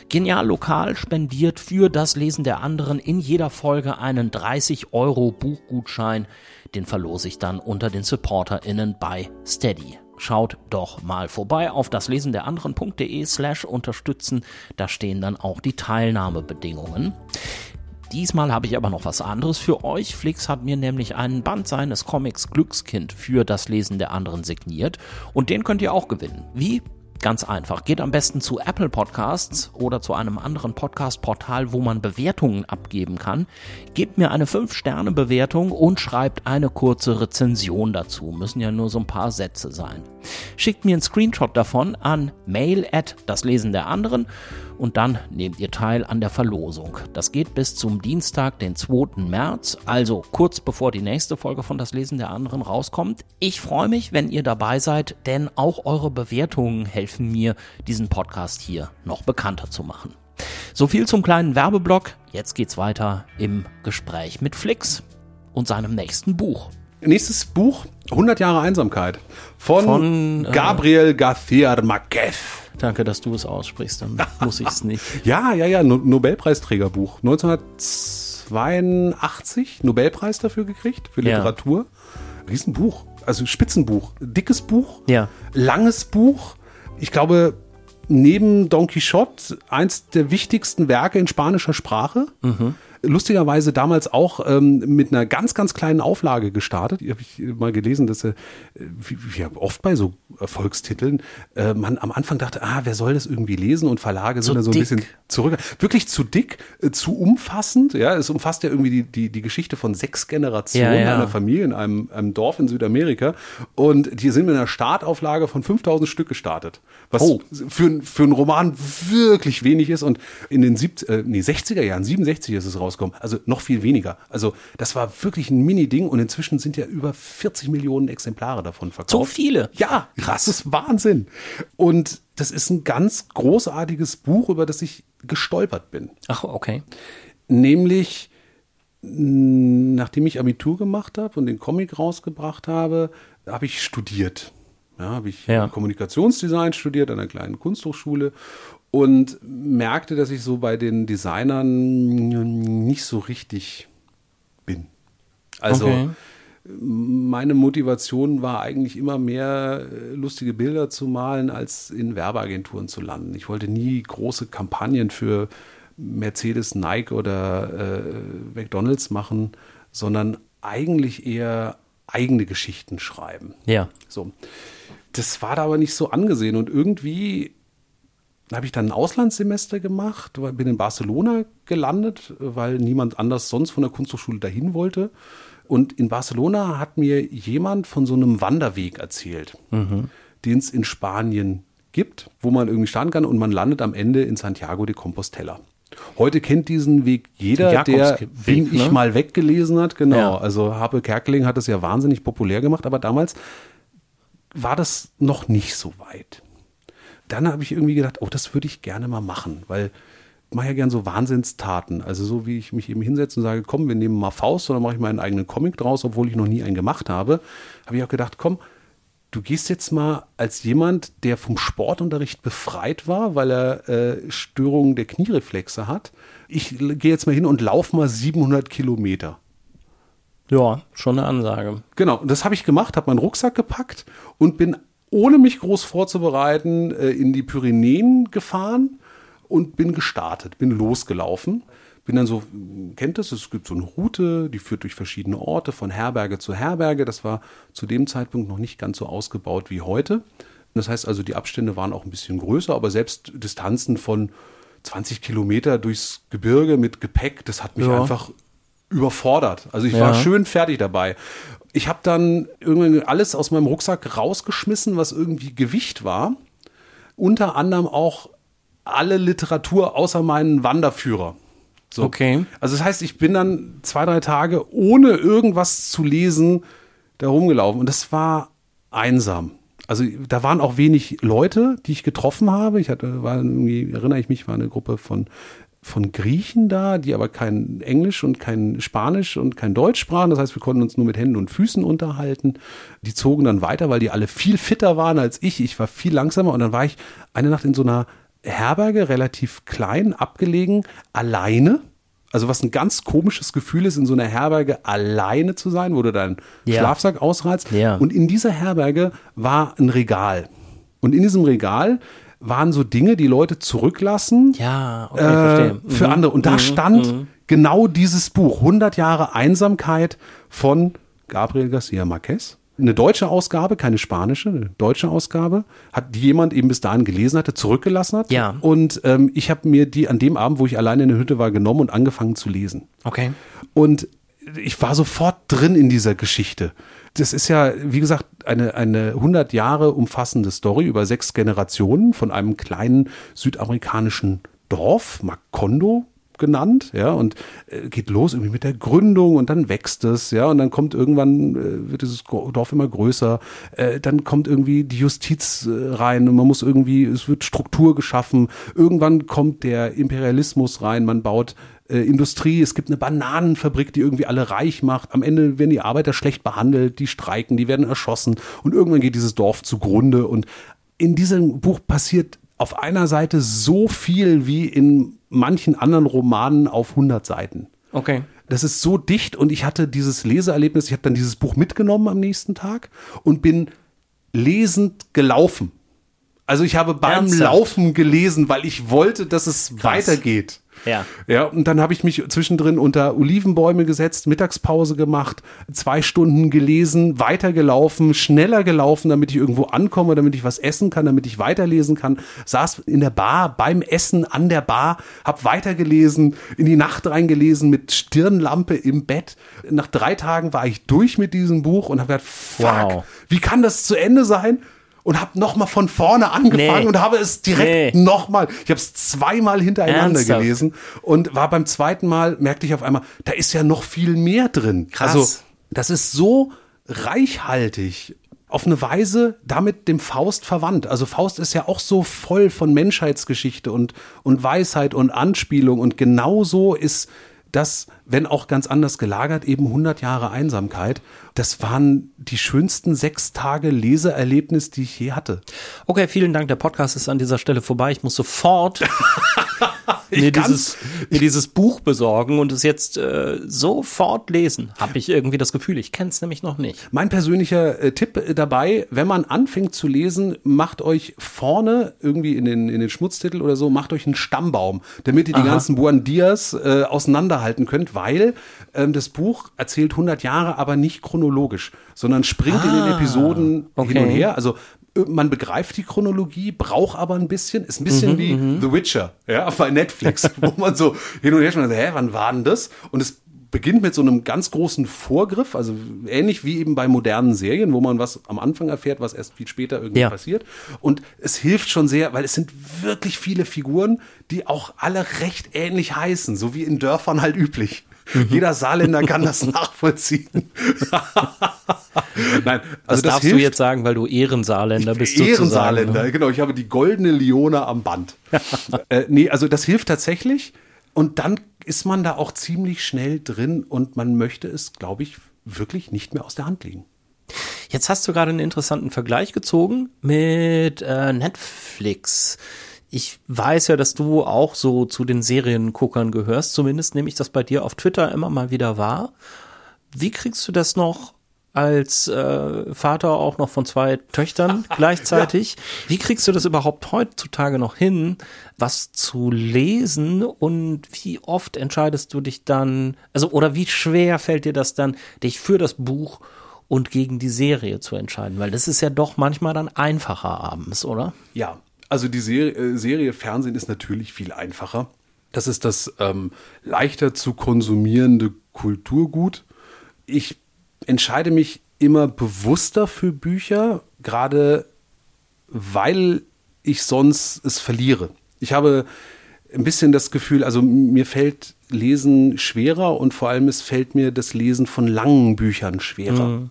Genial Lokal spendiert für das Lesen der anderen in jeder Folge einen 30 Euro Buchgutschein den verlose ich dann unter den SupporterInnen bei Steady. Schaut doch mal vorbei auf das Lesen der anderen.de slash unterstützen. Da stehen dann auch die Teilnahmebedingungen. Diesmal habe ich aber noch was anderes für euch. Flix hat mir nämlich einen Band seines Comics Glückskind für das Lesen der anderen signiert und den könnt ihr auch gewinnen. Wie? Ganz einfach. Geht am besten zu Apple Podcasts oder zu einem anderen Podcast-Portal, wo man Bewertungen abgeben kann. Gebt mir eine 5-Sterne-Bewertung und schreibt eine kurze Rezension dazu. Müssen ja nur so ein paar Sätze sein. Schickt mir einen Screenshot davon an mail at das Lesen der anderen und dann nehmt ihr teil an der Verlosung. Das geht bis zum Dienstag, den 2. März, also kurz bevor die nächste Folge von Das Lesen der anderen rauskommt. Ich freue mich, wenn ihr dabei seid, denn auch eure Bewertungen helfen mir, diesen Podcast hier noch bekannter zu machen. So viel zum kleinen Werbeblock. Jetzt geht's weiter im Gespräch mit Flix und seinem nächsten Buch. Nächstes Buch, 100 Jahre Einsamkeit von, von äh, Gabriel García Márquez. Danke, dass du es aussprichst, dann muss ich es nicht. ja, ja, ja, no Nobelpreisträgerbuch. 1982 Nobelpreis dafür gekriegt, für Literatur. Ja. Riesenbuch, also Spitzenbuch, dickes Buch, ja. langes Buch. Ich glaube, neben Don Quixote eins der wichtigsten Werke in spanischer Sprache. Mhm lustigerweise damals auch ähm, mit einer ganz, ganz kleinen Auflage gestartet. Hier habe ich mal gelesen, dass äh, wie, wie oft bei so Erfolgstiteln äh, man am Anfang dachte, ah, wer soll das irgendwie lesen? Und Verlage so sind da so ein bisschen zurück. Wirklich zu dick, äh, zu umfassend. Ja, es umfasst ja irgendwie die, die, die Geschichte von sechs Generationen ja, ja. einer Familie in einem, einem Dorf in Südamerika. Und die sind mit einer Startauflage von 5000 Stück gestartet. Was oh. für, für einen Roman wirklich wenig ist. Und in den 70, äh, nee, 60er Jahren, 67 ist es raus rauskommen. Also noch viel weniger. Also das war wirklich ein Mini-Ding und inzwischen sind ja über 40 Millionen Exemplare davon verkauft. So viele? Ja, krass, das ist Wahnsinn. Und das ist ein ganz großartiges Buch, über das ich gestolpert bin. Ach, okay. Nämlich, nachdem ich Abitur gemacht habe und den Comic rausgebracht habe, habe ich studiert. Ja, habe ich ja. Kommunikationsdesign studiert an einer kleinen Kunsthochschule und merkte, dass ich so bei den Designern nicht so richtig bin. Also okay. meine Motivation war eigentlich immer mehr lustige Bilder zu malen, als in Werbeagenturen zu landen. Ich wollte nie große Kampagnen für Mercedes, Nike oder äh, McDonald's machen, sondern eigentlich eher eigene Geschichten schreiben. Ja. So. Das war da aber nicht so angesehen und irgendwie habe ich dann ein Auslandssemester gemacht, bin in Barcelona gelandet, weil niemand anders sonst von der Kunsthochschule dahin wollte. Und in Barcelona hat mir jemand von so einem Wanderweg erzählt, mhm. den es in Spanien gibt, wo man irgendwie starten kann und man landet am Ende in Santiago de Compostela. Heute kennt diesen Weg jeder, der Bin ich ne? mal weggelesen hat. Genau. Ja. Also Habe Kerkeling hat es ja wahnsinnig populär gemacht, aber damals war das noch nicht so weit. Dann habe ich irgendwie gedacht, oh, das würde ich gerne mal machen, weil ich mache ja gern so Wahnsinnstaten. Also so wie ich mich eben hinsetze und sage, komm, wir nehmen mal Faust und dann mache ich meinen eigenen Comic draus, obwohl ich noch nie einen gemacht habe, habe ich auch gedacht, komm, du gehst jetzt mal als jemand, der vom Sportunterricht befreit war, weil er äh, Störungen der Kniereflexe hat. Ich gehe jetzt mal hin und laufe mal 700 Kilometer. Ja, schon eine Ansage. Genau, und das habe ich gemacht, habe meinen Rucksack gepackt und bin, ohne mich groß vorzubereiten, äh, in die Pyrenäen gefahren und bin gestartet, bin losgelaufen. Bin dann so, kennt das, es gibt so eine Route, die führt durch verschiedene Orte, von Herberge zu Herberge. Das war zu dem Zeitpunkt noch nicht ganz so ausgebaut wie heute. Das heißt also, die Abstände waren auch ein bisschen größer, aber selbst Distanzen von 20 Kilometer durchs Gebirge mit Gepäck, das hat mich ja. einfach überfordert. Also ich ja. war schön fertig dabei. Ich habe dann irgendwie alles aus meinem Rucksack rausgeschmissen, was irgendwie Gewicht war. Unter anderem auch alle Literatur außer meinen Wanderführer. So. Okay. Also das heißt, ich bin dann zwei, drei Tage ohne irgendwas zu lesen da rumgelaufen und das war einsam. Also da waren auch wenig Leute, die ich getroffen habe. Ich hatte, war irgendwie, erinnere ich mich, war eine Gruppe von von Griechen da, die aber kein Englisch und kein Spanisch und kein Deutsch sprachen. Das heißt, wir konnten uns nur mit Händen und Füßen unterhalten. Die zogen dann weiter, weil die alle viel fitter waren als ich. Ich war viel langsamer und dann war ich eine Nacht in so einer Herberge, relativ klein, abgelegen, alleine. Also was ein ganz komisches Gefühl ist, in so einer Herberge alleine zu sein, wo du deinen ja. Schlafsack ausreizt. Ja. Und in dieser Herberge war ein Regal. Und in diesem Regal waren so Dinge, die Leute zurücklassen ja, okay, äh, verstehe. für mhm. andere. Und da mhm. stand mhm. genau dieses Buch, 100 Jahre Einsamkeit von Gabriel Garcia Marquez eine deutsche Ausgabe, keine spanische, eine deutsche Ausgabe, hat die jemand eben bis dahin gelesen hatte, zurückgelassen hat. Ja. Und ähm, ich habe mir die an dem Abend, wo ich alleine in der Hütte war, genommen und angefangen zu lesen. Okay. Und ich war sofort drin in dieser Geschichte. Das ist ja, wie gesagt, eine, eine 100 Jahre umfassende Story über sechs Generationen von einem kleinen südamerikanischen Dorf, Macondo, genannt, ja, und äh, geht los irgendwie mit der Gründung und dann wächst es, ja, und dann kommt irgendwann, äh, wird dieses Dorf immer größer, äh, dann kommt irgendwie die Justiz äh, rein und man muss irgendwie, es wird Struktur geschaffen, irgendwann kommt der Imperialismus rein, man baut äh, Industrie, es gibt eine Bananenfabrik, die irgendwie alle reich macht, am Ende werden die Arbeiter schlecht behandelt, die streiken, die werden erschossen und irgendwann geht dieses Dorf zugrunde und in diesem Buch passiert auf einer Seite so viel wie in manchen anderen Romanen auf 100 Seiten. Okay. Das ist so dicht und ich hatte dieses Leseerlebnis, ich habe dann dieses Buch mitgenommen am nächsten Tag und bin lesend gelaufen. Also ich habe beim Ernsthaft? Laufen gelesen, weil ich wollte, dass es Krass. weitergeht. Ja. Ja, und dann habe ich mich zwischendrin unter Olivenbäume gesetzt, Mittagspause gemacht, zwei Stunden gelesen, weitergelaufen, schneller gelaufen, damit ich irgendwo ankomme, damit ich was essen kann, damit ich weiterlesen kann. Saß in der Bar beim Essen an der Bar, habe weitergelesen, in die Nacht reingelesen mit Stirnlampe im Bett. Nach drei Tagen war ich durch mit diesem Buch und habe gedacht, fuck, wow. wie kann das zu Ende sein? Und habe nochmal von vorne angefangen nee. und habe es direkt nee. nochmal, ich habe es zweimal hintereinander Ernsthaft? gelesen und war beim zweiten Mal, merkte ich auf einmal, da ist ja noch viel mehr drin. Krass. Also das ist so reichhaltig auf eine Weise damit dem Faust verwandt. Also Faust ist ja auch so voll von Menschheitsgeschichte und, und Weisheit und Anspielung und genauso ist das, wenn auch ganz anders gelagert, eben 100 Jahre Einsamkeit. Das waren die schönsten sechs Tage Leseerlebnis, die ich je hatte. Okay, vielen Dank. Der Podcast ist an dieser Stelle vorbei. Ich muss sofort mir, dieses, mir dieses Buch besorgen und es jetzt äh, sofort lesen. Habe ich irgendwie das Gefühl. Ich kenne es nämlich noch nicht. Mein persönlicher äh, Tipp äh, dabei, wenn man anfängt zu lesen, macht euch vorne irgendwie in den, in den Schmutztitel oder so, macht euch einen Stammbaum, damit ihr die Aha. ganzen Buendias äh, auseinanderhalten könnt, weil ähm, das Buch erzählt 100 Jahre, aber nicht chronologisch, sondern springt in den Ah, Episoden okay. hin und her. Also man begreift die Chronologie, braucht aber ein bisschen, ist ein bisschen wie The Witcher, ja, bei Netflix, wo man so hin und her schon, hä, wann war denn das? Und es beginnt mit so einem ganz großen Vorgriff, also ähnlich wie eben bei modernen Serien, wo man was am Anfang erfährt, was erst viel später irgendwie Ja. passiert. Und es hilft schon sehr, weil es sind wirklich viele Figuren, die auch alle recht ähnlich heißen, so wie in Dörfern halt üblich. Mhm. Jeder Saarländer kann das nachvollziehen. Nein, Das, also das darfst du hilft. jetzt sagen, weil du Ehrensaarländer bist. Ehrensaarländer, ne? genau. Ich habe die goldene Lione am Band. äh, nee, also das hilft tatsächlich. Und dann ist man da auch ziemlich schnell drin und man möchte es, glaube ich, wirklich nicht mehr aus der Hand legen. Jetzt hast du gerade einen interessanten Vergleich gezogen mit äh, Netflix. Ich weiß ja, dass du auch so zu den Serienguckern gehörst. Zumindest nehme ich das bei dir auf Twitter immer mal wieder wahr. Wie kriegst du das noch als äh, Vater auch noch von zwei Töchtern gleichzeitig? Wie kriegst du das überhaupt heutzutage noch hin, was zu lesen und wie oft entscheidest du dich dann, also oder wie schwer fällt dir das dann, dich für das Buch und gegen die Serie zu entscheiden? Weil das ist ja doch manchmal dann einfacher abends, oder? Ja, also die Serie, äh, Serie Fernsehen ist natürlich viel einfacher. Das ist das ähm, leichter zu konsumierende Kulturgut. Ich entscheide mich immer bewusster für Bücher, gerade weil ich sonst es verliere. Ich habe ein bisschen das Gefühl, also mir fällt Lesen schwerer und vor allem es fällt mir das Lesen von langen Büchern schwerer.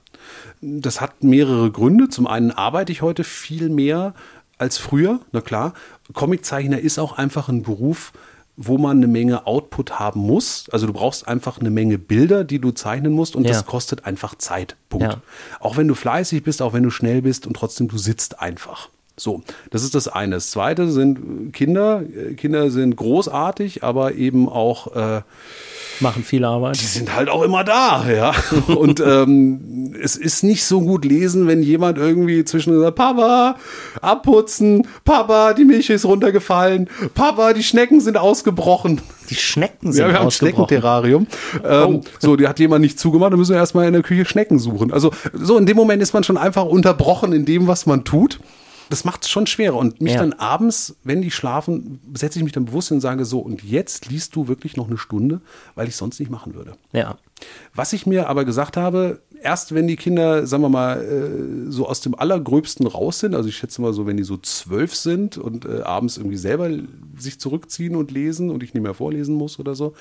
Das hat mehrere Gründe. Zum einen arbeite ich heute viel mehr als früher, na klar. Comiczeichner ist auch einfach ein Beruf, wo man eine Menge Output haben muss. Also du brauchst einfach eine Menge Bilder, die du zeichnen musst und Ja. das kostet einfach Zeit. Punkt. Ja. Auch wenn du fleißig bist, auch wenn du schnell bist und trotzdem du sitzt einfach. So, das ist das eine. Das zweite sind Kinder. Äh, Kinder sind großartig, aber eben auch äh, Machen viel Arbeit. die sind halt auch immer da, ja. Und ähm, es ist nicht so gut lesen, wenn jemand irgendwie zwischen sagt, Papa, abputzen, Papa, die Milch ist runtergefallen, Papa, die Schnecken sind ausgebrochen. Die Schnecken sind Ja, wir haben ein ausgebrochen. Schneckenterrarium. Ähm, So, die hat jemand nicht zugemacht, dann müssen wir erstmal in der Küche Schnecken suchen. Also so in dem Moment ist man schon einfach unterbrochen in dem, was man tut. Das macht es schon schwerer. Und mich Ja. dann abends, wenn die schlafen, setze ich mich dann bewusst hin und sage so, und jetzt liest du wirklich noch eine Stunde, weil ich sonst nicht machen würde. Ja. Was ich mir aber gesagt habe, erst wenn die Kinder, sagen wir mal, äh, so aus dem Allergröbsten raus sind, also ich schätze mal so, wenn die so zwölf sind und äh, abends irgendwie selber sich zurückziehen und lesen und ich nicht mehr vorlesen muss oder so,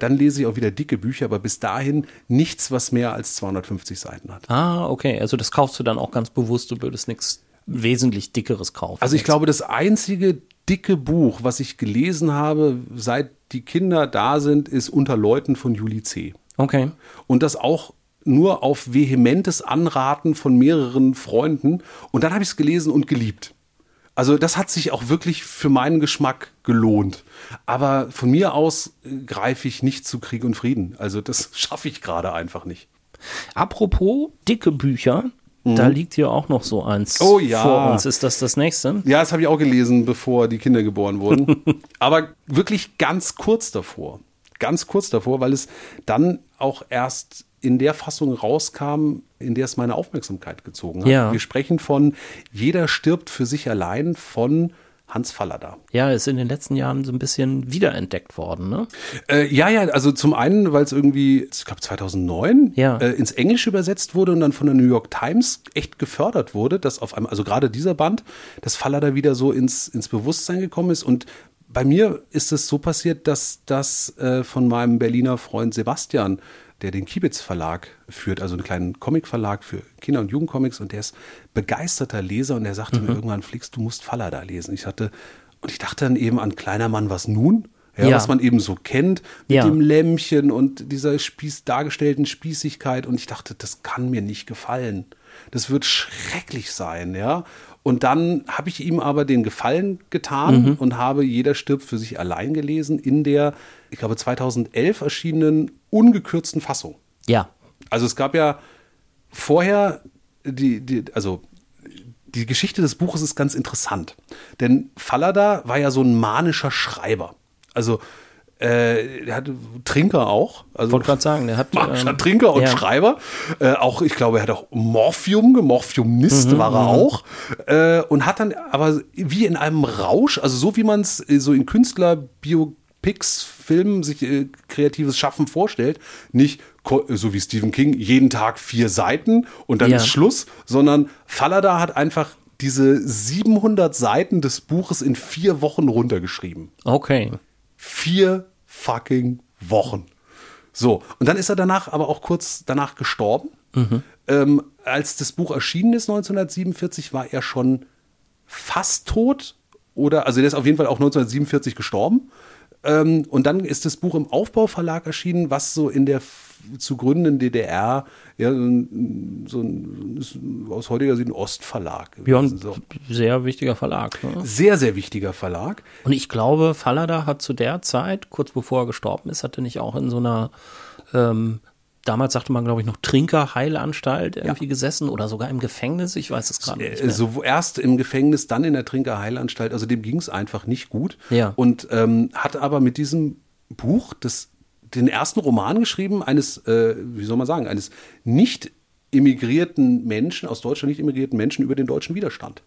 dann lese ich auch wieder dicke Bücher, aber bis dahin nichts, was mehr als 250 Seiten hat. Ah, okay. Also das kaufst du dann auch ganz bewusst. Du würdest nichts wesentlich dickeres kaufen. Also ich glaube, das einzige dicke Buch, was ich gelesen habe, seit die Kinder da sind, ist Unter Leuten von Juli C. Okay. und das auch nur auf vehementes Anraten von mehreren Freunden. Und dann habe ich es gelesen und geliebt. Also das hat sich auch wirklich für meinen Geschmack gelohnt. Aber von mir aus äh, greife ich nicht zu Krieg und Frieden. Also das schaffe ich gerade einfach nicht. Apropos dicke Bücher, da liegt hier auch noch so eins Mhm. Oh ja. vor uns. Ist das das nächste? Ja, das habe ich auch gelesen, bevor die Kinder geboren wurden. Aber wirklich ganz kurz davor. Ganz kurz davor, weil es dann auch erst in der Fassung rauskam, in der es meine Aufmerksamkeit gezogen hat. Ja. Wir sprechen von Jeder stirbt für sich allein von Hans Fallada. Ja, ist in den letzten Jahren so ein bisschen wiederentdeckt worden, ne? Äh, ja, ja, also zum einen, weil es irgendwie, ich glaube 2009 Ja. äh, ins Englische übersetzt wurde und dann von der New York Times echt gefördert wurde, dass auf einmal, also gerade dieser Band, dass Fallada wieder so ins, ins Bewusstsein gekommen ist und bei mir ist es so passiert, dass das äh, von meinem Berliner Freund Sebastian, der den Kibitz Verlag führt, also einen kleinen Comic-Verlag für Kinder- und Jugendcomics und der ist begeisterter Leser und der sagte Mhm. mir irgendwann, Flix, du musst Fallada lesen. Ich hatte, und ich dachte dann eben an Kleiner Mann, was nun? Ja, Ja. was man eben so kennt, mit Ja. dem Lämmchen und dieser Spieß, dargestellten Spießigkeit. Und ich dachte, das kann mir nicht gefallen. Das wird schrecklich sein, ja. Und dann habe ich ihm aber den Gefallen getan und habe Jeder stirbt für sich allein gelesen in der, ich glaube, 2011 erschienenen ungekürzten Fassung. Ja. Also es gab ja vorher die, die also die Geschichte des Buches ist ganz interessant. Denn Fallada war ja so ein manischer Schreiber. Also äh, der hatte Trinker auch. Also Wollte gerade sagen, der hat, ähm, Trinker und ja. Schreiber. Äh, auch, ich glaube, er hat auch Morphium, Morphiumist Mhm, war er auch. Äh, und hat dann aber wie in einem Rausch, also so wie man es äh, so in Künstler-Biopics, Filmen sich äh, kreatives Schaffen vorstellt, nicht so wie Stephen King, jeden Tag vier Seiten und dann Ja. ist Schluss, sondern Fallada hat einfach diese 700 Seiten des Buches in vier Wochen runtergeschrieben Okay. vier fucking Wochen. So, und dann ist er danach aber auch kurz danach gestorben. Ähm, als das Buch erschienen ist, 1947, war er schon fast tot. Oder, also der ist auf jeden Fall auch 1947 gestorben. Ähm, und dann ist das Buch im Aufbauverlag erschienen, was so in der zu gründenden DDR ja, so ein, so ein, aus heutiger Sicht ein Ostverlag. Ja, ein gewesen, so. sehr wichtiger Verlag. Ne? Sehr, sehr wichtiger Verlag. Und ich glaube, Fallada hat zu der Zeit, kurz bevor er gestorben ist, hatte nicht auch in so einer, ähm, damals sagte man, glaube ich, noch Trinkerheilanstalt irgendwie gesessen oder sogar im Gefängnis. Ich weiß es gerade nicht Äh, mehr. So erst im Gefängnis, dann in der Trinkerheilanstalt. Also dem ging es einfach nicht gut. Ja. Und ähm, hat aber mit diesem Buch das, den ersten Roman geschrieben, eines, äh, wie soll man sagen, eines nicht emigrierten Menschen, aus Deutschland nicht emigrierten Menschen über den deutschen Widerstand.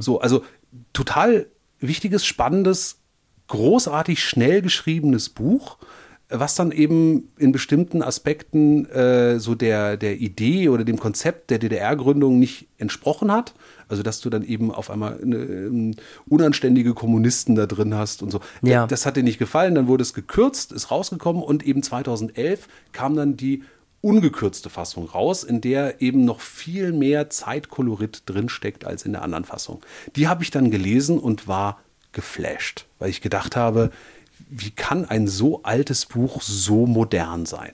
So, also total wichtiges, spannendes, großartig schnell geschriebenes Buch, was dann eben in bestimmten Aspekten äh, so der, der Idee oder dem Konzept der DDR-Gründung nicht entsprochen hat. Also dass du dann eben auf einmal eine, ähm, unanständige Kommunisten da drin hast und so. Ja. Das hat dir nicht gefallen, dann wurde es gekürzt, ist rausgekommen und eben 2011 kam dann die ungekürzte Fassung raus, in der eben noch viel mehr Zeitkolorit drinsteckt als in der anderen Fassung. Die habe ich dann gelesen und war geflasht, weil ich gedacht habe, wie kann ein so altes Buch so modern sein?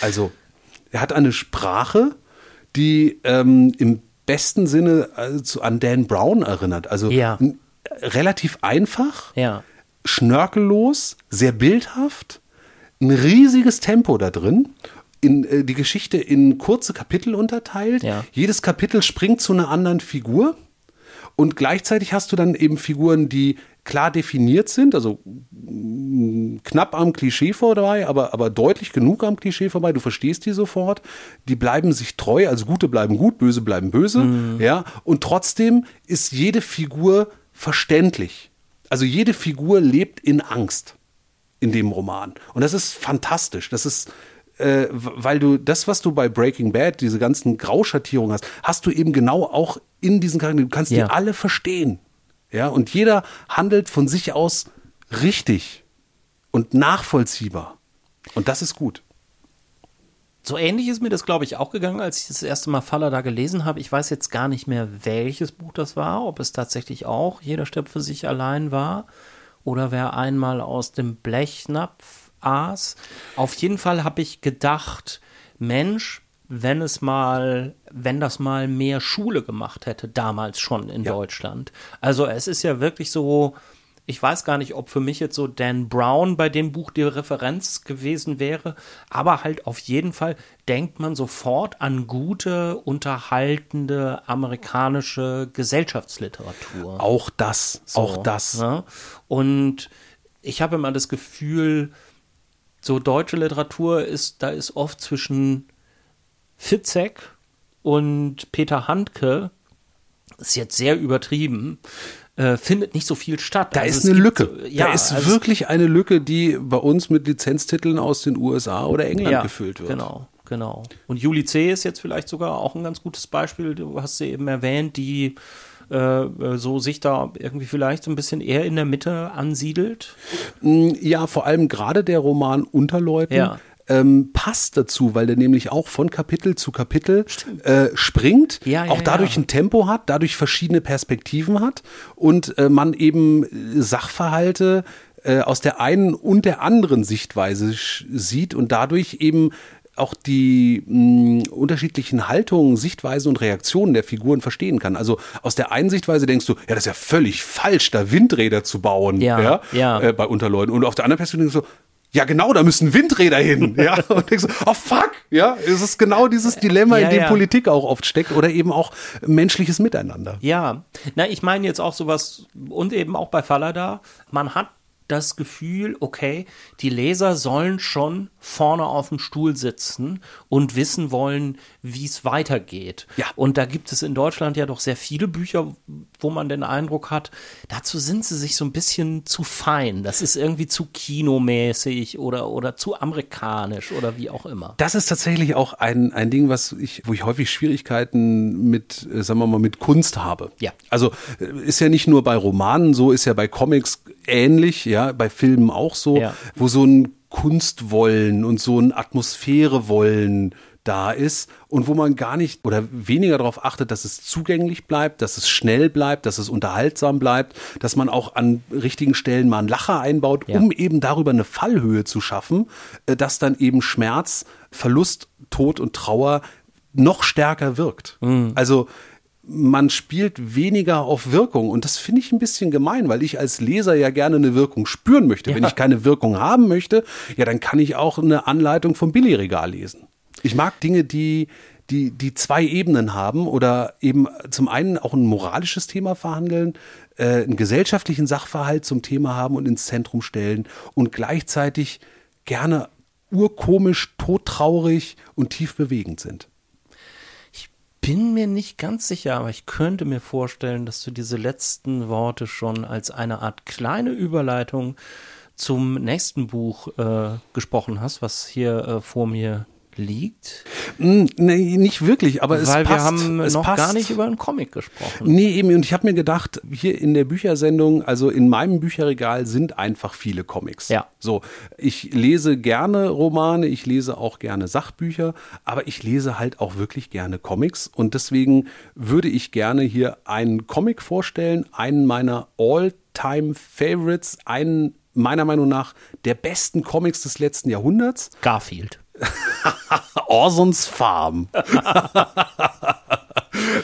Also, er hat eine Sprache, die ähm, im besten Sinne zu, an Dan Brown erinnert. Also Ja. relativ einfach, Ja. schnörkellos, sehr bildhaft, ein riesiges Tempo da drin. In, äh, die Geschichte in kurze Kapitel unterteilt. Ja. Jedes Kapitel springt zu einer anderen Figur. Und gleichzeitig hast du dann eben Figuren, die klar definiert sind, also mm, knapp am Klischee vorbei, aber, aber deutlich genug am Klischee vorbei. Du verstehst die sofort. Die bleiben sich treu, also Gute bleiben gut, Böse bleiben böse. Ja, und trotzdem ist jede Figur verständlich. Also jede Figur lebt in Angst in dem Roman. Und das ist fantastisch. Das ist, äh, weil du das, was du bei Breaking Bad, diese ganzen Grauschattierungen hast, hast du eben genau auch in diesen Charakteren. Du kannst Ja. die alle verstehen. Ja, und jeder handelt von sich aus richtig und nachvollziehbar. Und das ist gut. So ähnlich ist mir das, glaube ich, auch gegangen, als ich das erste Mal Faller da gelesen habe. Ich weiß jetzt gar nicht mehr, welches Buch das war, ob es tatsächlich auch Jeder stirbt für sich allein war oder wer einmal aus dem Blechnapf aß. Auf jeden Fall habe ich gedacht, Mensch, wenn es mal, wenn das mal mehr Schule gemacht hätte, damals schon in Ja. Deutschland. Also es ist ja wirklich so, ich weiß gar nicht, ob für mich jetzt so Dan Brown bei dem Buch die Referenz gewesen wäre, aber halt auf jeden Fall denkt man sofort an gute, unterhaltende amerikanische Gesellschaftsliteratur. Auch das, So, auch das. Ne? Und ich habe immer das Gefühl, so deutsche Literatur ist, da ist oft zwischen Fitzek und Peter Handke, ist jetzt sehr übertrieben, äh, findet nicht so viel statt. Da Also ist eine Lücke. so- ja, da ist also wirklich eine Lücke, die bei uns mit Lizenztiteln aus den USA oder England ja, gefüllt wird. Genau, genau. Und Juli C. ist jetzt vielleicht sogar auch ein ganz gutes Beispiel. Du hast sie eben erwähnt, die äh, so sich da irgendwie vielleicht so ein bisschen eher in der Mitte ansiedelt. Ja, vor allem gerade der Roman Unterleuten Ja. Ähm, passt dazu, weil der nämlich auch von Kapitel zu Kapitel äh, springt, Ja, ja, auch dadurch ja. ein Tempo hat, dadurch verschiedene Perspektiven hat und äh, man eben äh, Sachverhalte äh, aus der einen und der anderen Sichtweise sieht und dadurch eben auch die mh, unterschiedlichen Haltungen, Sichtweisen und Reaktionen der Figuren verstehen kann. Also aus der einen Sichtweise denkst du, ja, das ist ja völlig falsch, da Windräder zu bauen Ja, ja, ja. Äh, bei Unterleuten. Und auf der anderen Perspektive denkst du, ja, genau, da müssen Windräder hin. Ja, und denkst oh fuck, ja, es ist genau dieses Dilemma, Ja, in dem ja. Politik auch oft steckt oder eben auch menschliches Miteinander. Ja, na, ich meine jetzt auch sowas und eben auch bei Falada, man hat das Gefühl, okay, die Leser sollen schon vorne auf dem Stuhl sitzen und wissen wollen, wie es weitergeht. Ja. Und da gibt es in Deutschland ja doch sehr viele Bücher, wo man den Eindruck hat, dazu sind sie sich so ein bisschen zu fein. Das ist irgendwie zu kinomäßig oder, oder zu amerikanisch oder wie auch immer. Das ist tatsächlich auch ein, ein Ding, was ich, wo ich häufig Schwierigkeiten mit, äh, sagen wir mal, mit Kunst habe. Ja. Also äh, ist ja nicht nur bei Romanen so, ist ja bei Comics ähnlich, ja, bei Filmen auch so, Ja. wo so ein Kunstwollen und so ein Atmosphärewollen da ist und wo man gar nicht oder weniger darauf achtet, dass es zugänglich bleibt, dass es schnell bleibt, dass es unterhaltsam bleibt, dass man auch an richtigen Stellen mal einen Lacher einbaut, Ja. um eben darüber eine Fallhöhe zu schaffen, äh, dass dann eben Schmerz, Verlust, Tod und Trauer noch stärker wirkt. Also man spielt weniger auf Wirkung und das finde ich ein bisschen gemein, weil ich als Leser ja gerne eine Wirkung spüren möchte. Wenn Ja. ich keine Wirkung haben möchte, ja, dann kann ich auch eine Anleitung vom Billigregal lesen. Ich mag Dinge, die die, die zwei Ebenen haben oder eben zum einen auch ein moralisches Thema verhandeln, äh, einen gesellschaftlichen Sachverhalt zum Thema haben und ins Zentrum stellen und gleichzeitig gerne urkomisch, todtraurig und tief bewegend sind. Bin mir nicht ganz sicher, aber ich könnte mir vorstellen, dass du diese letzten Worte schon als eine Art kleine Überleitung zum nächsten Buch äh, gesprochen hast, was hier äh, vor mir liegt. Mm, Nee, nicht wirklich, aber es Weil passt. wir haben es noch passt. gar nicht über einen Comic gesprochen. Nee, eben, und ich habe mir gedacht, hier in der Büchersendung, also in meinem Bücherregal sind einfach viele Comics. Ja. So, ich lese gerne Romane, ich lese auch gerne Sachbücher, aber ich lese halt auch wirklich gerne Comics und deswegen würde ich gerne hier einen Comic vorstellen, einen meiner All-Time Favorites, einen meiner Meinung nach der besten Comics des letzten Jahrhunderts. Garfield. Orsons Farm.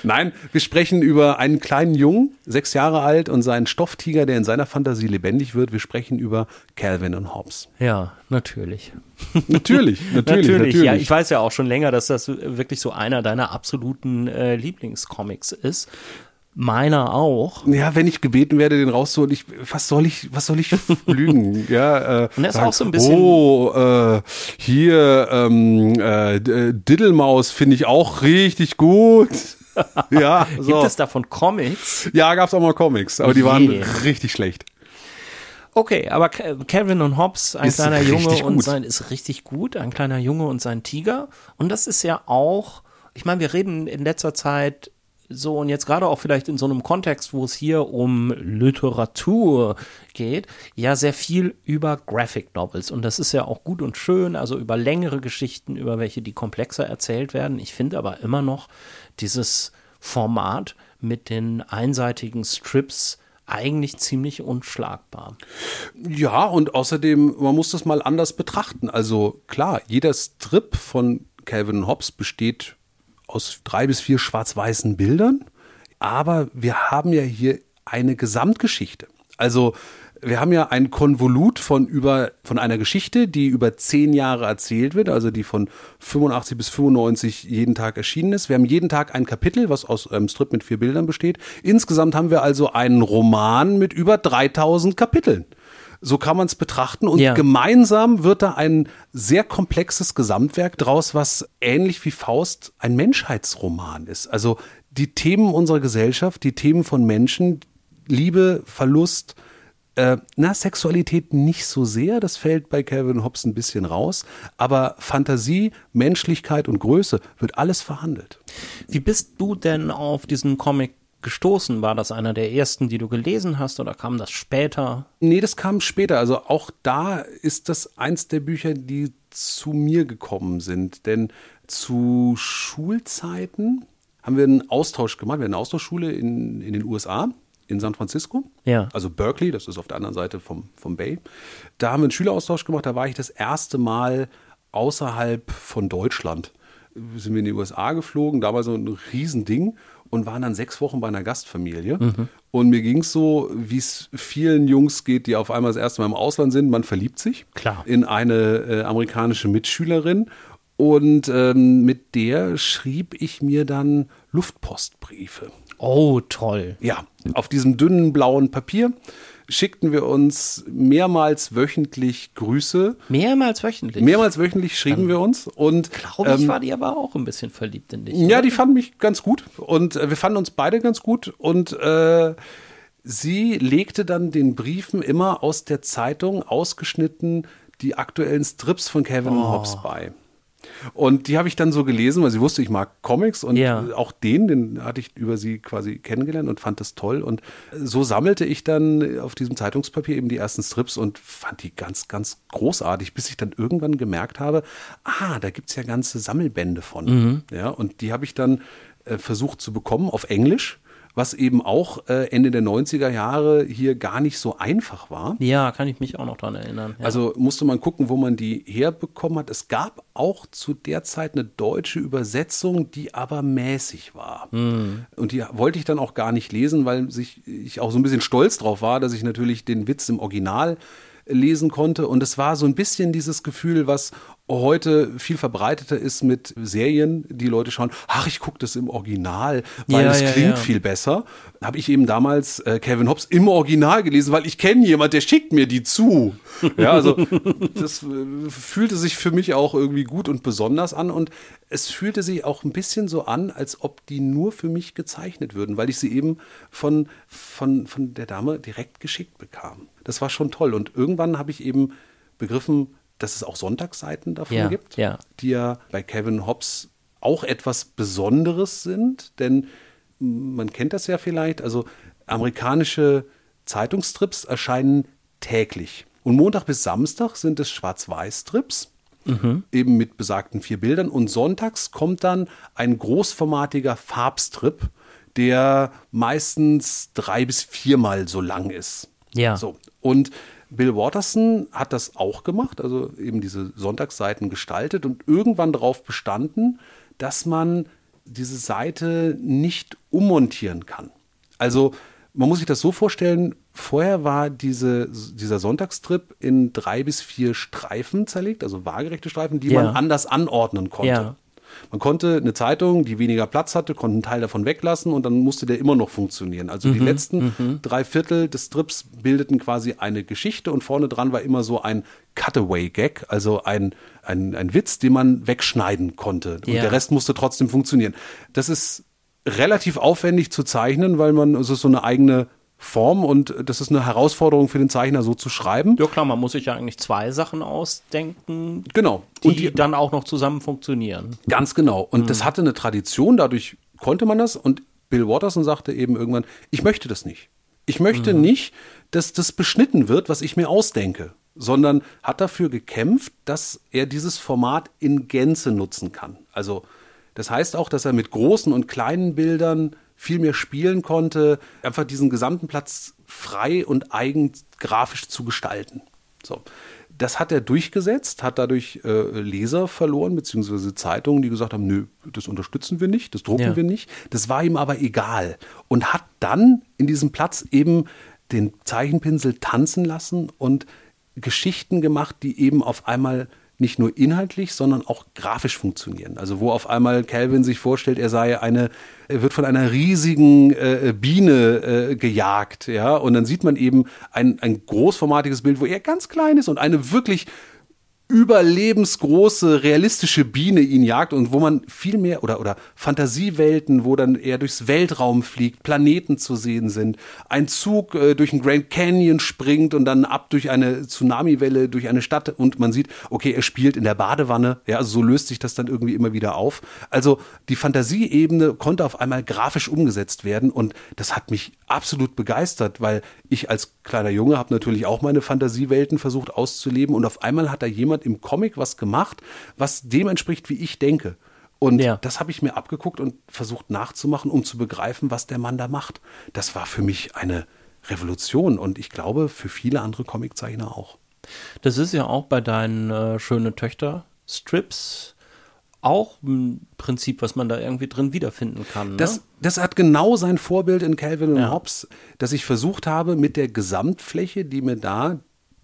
Nein, wir sprechen über einen kleinen Jungen, sechs Jahre alt, und seinen Stofftiger, der in seiner Fantasie lebendig wird. Wir sprechen über Calvin und Hobbes. Ja, natürlich. Natürlich, natürlich, natürlich. Ja, ich weiß ja auch schon länger, dass das wirklich so einer deiner absoluten äh, Lieblingscomics ist. Meiner auch. Ja, wenn ich gebeten werde, den rauszuholen, ich, was soll ich, was soll ich lügen? Ja, äh, Und er ist auch so ein bisschen- Oh, äh, hier ähm, äh, D- Diddlemaus finde ich auch richtig gut. ja, so. Gibt es davon Comics? ja, gab's auch mal Comics, aber die Je. waren richtig schlecht. Okay, aber Ke- Calvin und Hobbes, ein Ist kleiner Junge und gut. sein ist richtig gut, ein kleiner Junge und sein Tiger. Und das ist ja auch, ich meine, wir reden in letzter Zeit so und jetzt gerade auch vielleicht in so einem Kontext, wo es hier um Literatur geht, ja sehr viel über Graphic Novels. Und das ist ja auch gut und schön, also über längere Geschichten, über welche die komplexer erzählt werden. Ich finde aber immer noch dieses Format mit den einseitigen Strips eigentlich ziemlich unschlagbar. Ja, und außerdem, man muss das mal anders betrachten. Also klar, jeder Strip von Calvin Hobbes besteht aus drei bis vier schwarz-weißen Bildern, aber wir haben ja hier eine Gesamtgeschichte. Also wir haben ja ein Konvolut von über von einer Geschichte, die über zehn Jahre erzählt wird, also die von 85 bis 95 jeden Tag erschienen ist. Wir haben jeden Tag ein Kapitel, was aus einem Strip mit vier Bildern besteht. Insgesamt haben wir also einen Roman mit über 3000 Kapiteln. So kann man es betrachten und Ja. gemeinsam wird da ein sehr komplexes Gesamtwerk draus, was ähnlich wie Faust ein Menschheitsroman ist. Also die Themen unserer Gesellschaft, die Themen von Menschen, Liebe, Verlust, äh, na, Sexualität nicht so sehr, das fällt bei Calvin Hobbes ein bisschen raus, aber Fantasie, Menschlichkeit und Größe wird alles verhandelt. Wie bist du denn auf diesen Comic gestoßen? War das einer der ersten, die du gelesen hast oder kam das später? Nee, das kam später. Also auch da ist das eins der Bücher, die zu mir gekommen sind. Denn zu Schulzeiten haben wir einen Austausch gemacht. Wir hatten eine Austauschschule in, in den USA, in San Francisco. Ja. Also Berkeley, das ist auf der anderen Seite vom, vom Bay. Da haben wir einen Schüleraustausch gemacht. Da war ich das erste Mal außerhalb von Deutschland. Sind wir in die USA geflogen, da war so ein Riesending und waren dann sechs Wochen bei einer Gastfamilie. Mhm. Und mir ging es so, wie es vielen Jungs geht, die auf einmal das erste Mal im Ausland sind. Man verliebt sich Klar. in eine äh, amerikanische Mitschülerin. Und ähm, mit der schrieb ich mir dann Luftpostbriefe. Oh, toll. Ja, auf diesem dünnen blauen Papier schickten wir uns mehrmals wöchentlich Grüße. Mehrmals wöchentlich. Mehrmals wöchentlich schrieben wir uns und Glaube ich, ähm, war die aber auch ein bisschen verliebt in dich. ja, die fanden mich ganz gut und äh, wir fanden uns beide ganz gut und äh, sie legte dann den Briefen immer aus der Zeitung ausgeschnitten die aktuellen Strips von Kevin Oh. Hobbes bei. Und die habe ich dann so gelesen, weil sie wusste, ich mag Comics und Ja. auch den, den hatte ich über sie quasi kennengelernt und fand das toll. Und so sammelte ich dann auf diesem Zeitungspapier eben die ersten Strips und fand die ganz, ganz großartig, bis ich dann irgendwann gemerkt habe, ah, da gibt's ja ganze Sammelbände von. Ja, und die habe ich dann äh, versucht zu bekommen auf Englisch, was eben auch äh, Ende der 90er Jahre hier gar nicht so einfach war. Ja, kann ich mich auch noch dran erinnern. Ja. Also musste man gucken, wo man die herbekommen hat. Es gab auch zu der Zeit eine deutsche Übersetzung, die aber mäßig war. Und die wollte ich dann auch gar nicht lesen, weil sich, ich auch so ein bisschen stolz drauf war, dass ich natürlich den Witz im Original lesen konnte. Und es war so ein bisschen dieses Gefühl, was heute viel verbreiteter ist mit Serien, die Leute schauen, ach, ich gucke das im Original, weil Ja, es ja, klingt ja. viel besser. Habe ich eben damals äh, Kevin Hobbes im Original gelesen, weil ich kenne jemand, der schickt mir die zu. Ja, also das äh, fühlte sich für mich auch irgendwie gut und besonders an und es fühlte sich auch ein bisschen so an, als ob die nur für mich gezeichnet würden, weil ich sie eben von, von, von der Dame direkt geschickt bekam. Das war schon toll und irgendwann habe ich eben begriffen, dass es auch Sonntagsseiten davon Ja, gibt, ja. die ja bei Kevin Hobbes auch etwas Besonderes sind, denn man kennt das ja vielleicht, also amerikanische Zeitungsstrips erscheinen täglich. Und Montag bis Samstag sind es Schwarz-Weiß-Strips, eben mit besagten vier Bildern. Und sonntags kommt dann ein großformatiger Farbstrip, der meistens drei bis viermal so lang ist. Ja. So. Und Bill Watterson hat das auch gemacht, also eben diese Sonntagsseiten gestaltet und irgendwann darauf bestanden, dass man diese Seite nicht ummontieren kann. Also man muss sich das so vorstellen, vorher war diese, dieser Sonntagstrip in drei bis vier Streifen zerlegt, also waagerechte Streifen, die Ja. man anders anordnen konnte. Ja. Man konnte eine Zeitung, die weniger Platz hatte, konnte einen Teil davon weglassen und dann musste der immer noch funktionieren. Also die letzten drei Viertel des Strips bildeten quasi eine Geschichte und vorne dran war immer so ein Cutaway-Gag, also ein, ein, ein Witz, den man wegschneiden konnte. Und Ja. der Rest musste trotzdem funktionieren. Das ist relativ aufwendig zu zeichnen, weil man, es ist so eine eigene Form und das ist eine Herausforderung für den Zeichner, so zu schreiben. ja klar, man muss sich ja eigentlich zwei Sachen ausdenken, Genau. die, Und die, dann auch noch zusammen funktionieren. Ganz genau. Und das hatte eine Tradition, dadurch konnte man das. Und Bill Watterson sagte eben irgendwann, ich möchte das nicht. Ich möchte nicht, dass das beschnitten wird, was ich mir ausdenke, sondern hat dafür gekämpft, dass er dieses Format in Gänze nutzen kann. Also das heißt auch, dass er mit großen und kleinen Bildern viel mehr spielen konnte, einfach diesen gesamten Platz frei und eigen grafisch zu gestalten. So. Das hat er durchgesetzt, hat dadurch äh, Leser verloren, beziehungsweise Zeitungen, die gesagt haben, nö, das unterstützen wir nicht, das drucken Ja. wir nicht. Das war ihm aber egal. Und hat dann in diesem Platz eben den Zeichenpinsel tanzen lassen und Geschichten gemacht, die eben auf einmal nicht nur inhaltlich, sondern auch grafisch funktionieren. Also wo auf einmal Calvin sich vorstellt, er sei eine, er wird von einer riesigen äh, Biene äh, gejagt, ja, und dann sieht man eben ein, ein großformatiges Bild, wo er ganz klein ist und eine wirklich überlebensgroße, realistische Biene ihn jagt und wo man viel mehr oder, oder Fantasiewelten, wo dann er durchs Weltraum fliegt, Planeten zu sehen sind, ein Zug äh, durch den Grand Canyon springt und dann ab durch eine Tsunamiwelle durch eine Stadt und man sieht, okay, er spielt in der Badewanne, ja, also so löst sich das dann irgendwie immer wieder auf. Also die Fantasieebene konnte auf einmal grafisch umgesetzt werden und das hat mich absolut begeistert, weil ich als kleiner Junge habe natürlich auch meine Fantasiewelten versucht auszuleben und auf einmal hat da jemand im Comic was gemacht, was dem entspricht, wie ich denke. Und Ja. das habe ich mir abgeguckt und versucht nachzumachen, um zu begreifen, was der Mann da macht. Das war für mich eine Revolution und ich glaube für viele andere Comiczeichner auch. Das ist ja auch bei deinen äh, schönen Töchter Strips auch ein Prinzip, was man da irgendwie drin wiederfinden kann. Ne? Das, das hat genau sein Vorbild in Calvin und Ja. Hobbes, dass ich versucht habe, mit der Gesamtfläche, die mir da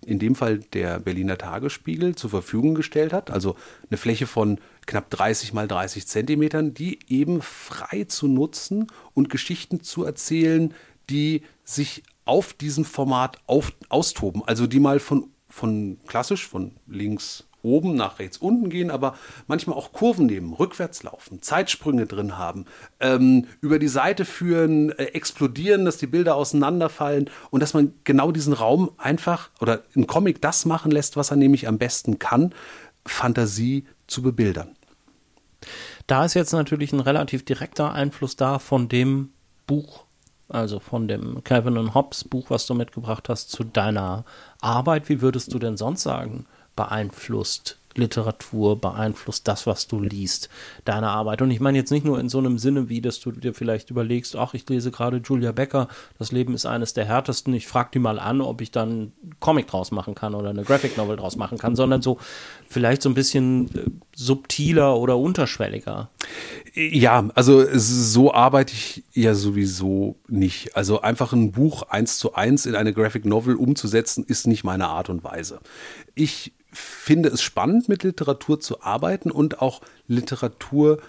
in dem Fall der Berliner Tagesspiegel zur Verfügung gestellt hat, also eine Fläche von knapp 30 mal 30 Zentimetern, die eben frei zu nutzen und Geschichten zu erzählen, die sich auf diesem Format auf, austoben. Also die mal von, von klassisch von links oben nach rechts unten gehen, aber manchmal auch Kurven nehmen, rückwärts laufen, Zeitsprünge drin haben, ähm, über die Seite führen, äh, explodieren, dass die Bilder auseinanderfallen und dass man genau diesen Raum einfach oder ein Comic das machen lässt, was er nämlich am besten kann, Fantasie zu bebildern. Da ist jetzt natürlich ein relativ direkter Einfluss da von dem Buch, also von dem Calvin und Hobbes Buch, was du mitgebracht hast, zu deiner Arbeit. Wie würdest du denn sonst sagen, beeinflusst Literatur, beeinflusst das, was du liest, deine Arbeit? Und ich meine jetzt nicht nur in so einem Sinne, wie dass du dir vielleicht überlegst, ach, ich lese gerade Julia Becker, das Leben ist eines der härtesten, ich frage die mal an, ob ich dann Comic draus machen kann oder eine Graphic Novel draus machen kann, sondern so vielleicht so ein bisschen äh, subtiler oder unterschwelliger. Ja, also so arbeite ich ja sowieso nicht. Also einfach ein Buch eins zu eins in eine Graphic Novel umzusetzen, ist nicht meine Art und Weise. Ich finde es spannend, mit Literatur zu arbeiten und auch Literatur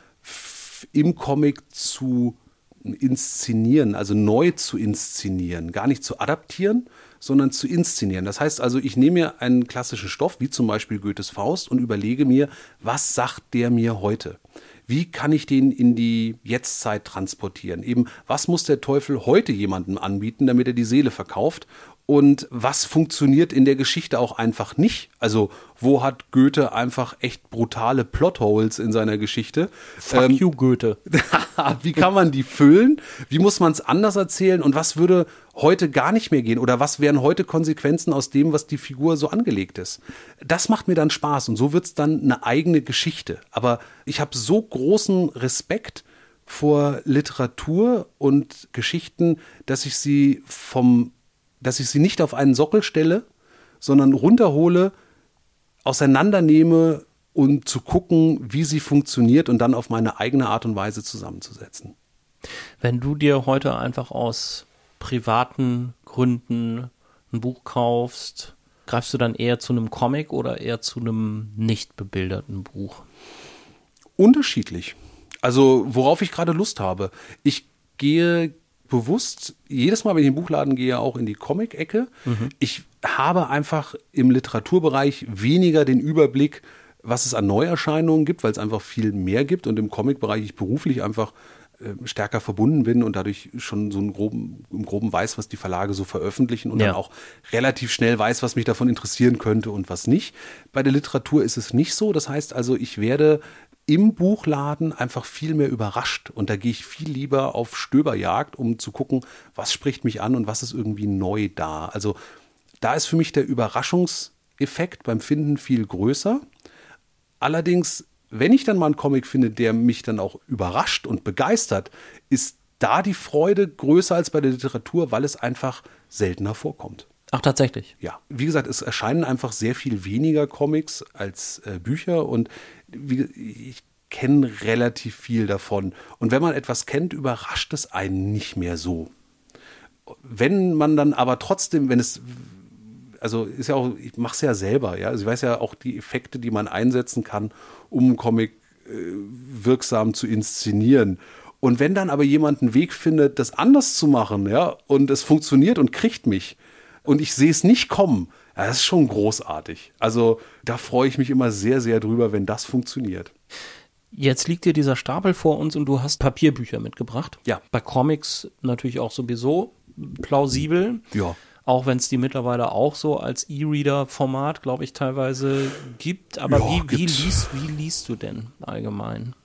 im Comic zu inszenieren, also neu zu inszenieren, gar nicht zu adaptieren, sondern zu inszenieren. Das heißt also, ich nehme mir einen klassischen Stoff, wie zum Beispiel Goethes Faust, und überlege mir, was sagt der mir heute? Wie kann ich den in die Jetztzeit transportieren? Eben, was muss der Teufel heute jemandem anbieten, damit er die Seele verkauft? Und was funktioniert in der Geschichte auch einfach nicht? Also, wo hat Goethe einfach echt brutale Plotholes in seiner Geschichte? Fuck Ähm, you, Goethe. wie kann man die füllen? Wie muss man es anders erzählen? Und was würde heute gar nicht mehr gehen? Oder was wären heute Konsequenzen aus dem, was die Figur so angelegt ist? Das macht mir dann Spaß und so wird es dann eine eigene Geschichte. Aber ich habe so großen Respekt vor Literatur und Geschichten, dass ich sie vom, dass ich sie nicht auf einen Sockel stelle, sondern runterhole, auseinandernehme und zu gucken, wie sie funktioniert und dann auf meine eigene Art und Weise zusammenzusetzen. Wenn du dir heute einfach aus privaten Gründen ein Buch kaufst, greifst du dann eher zu einem Comic oder eher zu einem nicht bebilderten Buch? Unterschiedlich. Also worauf ich gerade Lust habe. Ich gehe bewusst, jedes Mal, wenn ich in den Buchladen gehe, auch in die Comic-Ecke. Ich habe einfach im Literaturbereich weniger den Überblick, was es an Neuerscheinungen gibt, weil es einfach viel mehr gibt und im Comic-Bereich ich beruflich einfach äh, stärker verbunden bin und dadurch schon so einen groben, im Groben weiß, was die Verlage so veröffentlichen und Ja. dann auch relativ schnell weiß, was mich davon interessieren könnte und was nicht. Bei der Literatur ist es nicht so. Das heißt also, ich werde im Buchladen einfach viel mehr überrascht und da gehe ich viel lieber auf Stöberjagd, um zu gucken, was spricht mich an und was ist irgendwie neu da. Also da ist für mich der Überraschungseffekt beim Finden viel größer. Allerdings, wenn ich dann mal einen Comic finde, der mich dann auch überrascht und begeistert, ist da die Freude größer als bei der Literatur, weil es einfach seltener vorkommt. Ach, tatsächlich. Ja, wie gesagt, es erscheinen einfach sehr viel weniger Comics als äh, Bücher und ich kenne relativ viel davon. Und wenn man etwas kennt, überrascht es einen nicht mehr so. Wenn man dann aber trotzdem, wenn es also ist ja auch, ich mache es ja selber, ja. Also ich weiß ja auch die Effekte, die man einsetzen kann, um einen Comic äh, wirksam zu inszenieren. Und wenn dann aber jemand einen Weg findet, das anders zu machen, ja, und es funktioniert und kriegt mich und ich sehe es nicht kommen, das ist schon großartig. Also da freue ich mich immer sehr, sehr drüber, wenn das funktioniert. Jetzt liegt dir dieser Stapel vor uns und du hast Papierbücher mitgebracht. Ja. Bei Comics natürlich auch sowieso plausibel. Ja. Auch wenn es die mittlerweile auch so als E-Reader-Format, glaube ich, teilweise gibt. Aber Ja, wie, wie, liest, wie liest du denn allgemein?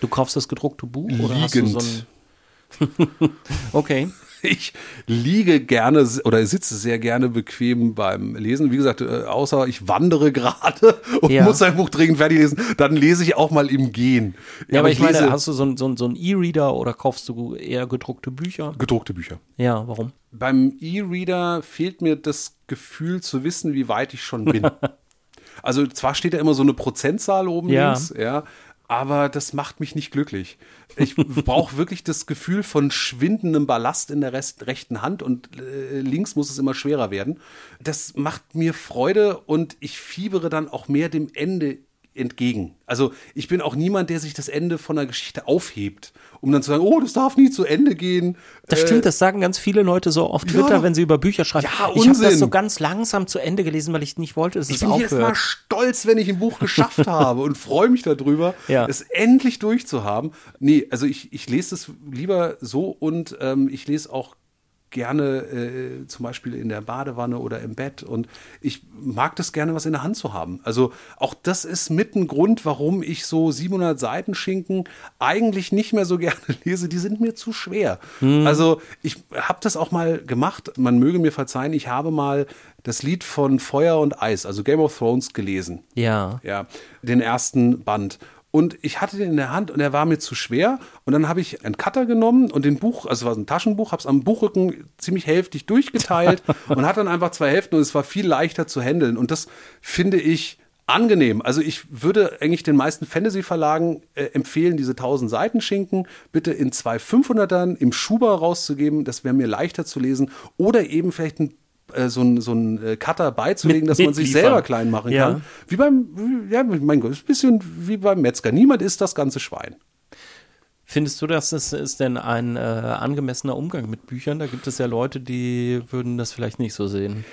Du kaufst das gedruckte Buch oder hast du Liegend. so ein. okay. Ich liege gerne oder sitze sehr gerne bequem beim Lesen. Wie gesagt, äh, außer ich wandere gerade und Ja. muss ein Buch dringend fertig lesen, dann lese ich auch mal im Gehen. Ja, aber ich, meine, lese hast du so ein, so so ein E-Reader oder kaufst du eher gedruckte Bücher? gedruckte Bücher. Ja, warum? Beim E-Reader fehlt mir das Gefühl zu wissen, wie weit ich schon bin. Also zwar steht da immer so eine Prozentzahl oben Ja. links, ja, aber das macht mich nicht glücklich. Ich brauche wirklich das Gefühl von schwindendem Ballast in der Rest, rechten Hand und äh, links muss es immer schwerer werden. Das macht mir Freude und ich fiebere dann auch mehr dem Ende entgegen. Also ich bin auch niemand, der sich das Ende von einer Geschichte aufhebt, um dann zu sagen, oh, das darf nie zu Ende gehen. Das Äh, stimmt, das sagen ganz viele Leute so auf Twitter, Ja. wenn sie über Bücher schreiben. Ja, ich habe das so ganz langsam zu Ende gelesen, weil ich nicht wollte, dass Ich es bin jedes Mal aufhört. stolz, wenn ich ein Buch geschafft habe und freue mich darüber, Ja. es endlich durchzuhaben. Nee, also ich, ich lese es lieber so und ähm, ich lese auch gerne äh, zum Beispiel in der Badewanne oder im Bett und ich mag das gerne, was in der Hand zu haben. Also auch das ist mit ein Grund, warum ich so 700 Seiten Schinken eigentlich nicht mehr so gerne lese. Die sind mir zu schwer. Also ich habe das auch mal gemacht. Man möge mir verzeihen, ich habe mal das Lied von Feuer und Eis, also Game of Thrones gelesen. Ja. Ja, den ersten Band. Und ich hatte den in der Hand und er war mir zu schwer. Und dann habe ich einen Cutter genommen und den Buch, also es war ein Taschenbuch, habe es am Buchrücken ziemlich hälftig durchgeteilt und hatte dann einfach zwei Hälften und es war viel leichter zu handeln. Und das finde ich angenehm. Also ich würde eigentlich den meisten Fantasy-Verlagen äh, empfehlen, diese 1000 Seiten Schinken bitte in zwei 500ern im Schuber rauszugeben. Das wäre mir leichter zu lesen. Oder eben vielleicht ein äh, so ein, so ein äh, Cutter beizulegen, Mit- dass man sich mitliefern. selber klein machen Ja. kann. Wie beim, ja, mein Gott, ist ein bisschen wie beim Metzger. Niemand isst das ganze Schwein. Findest du, dass es ist denn ein äh, angemessener Umgang mit Büchern? Da gibt es ja Leute, die würden das vielleicht nicht so sehen.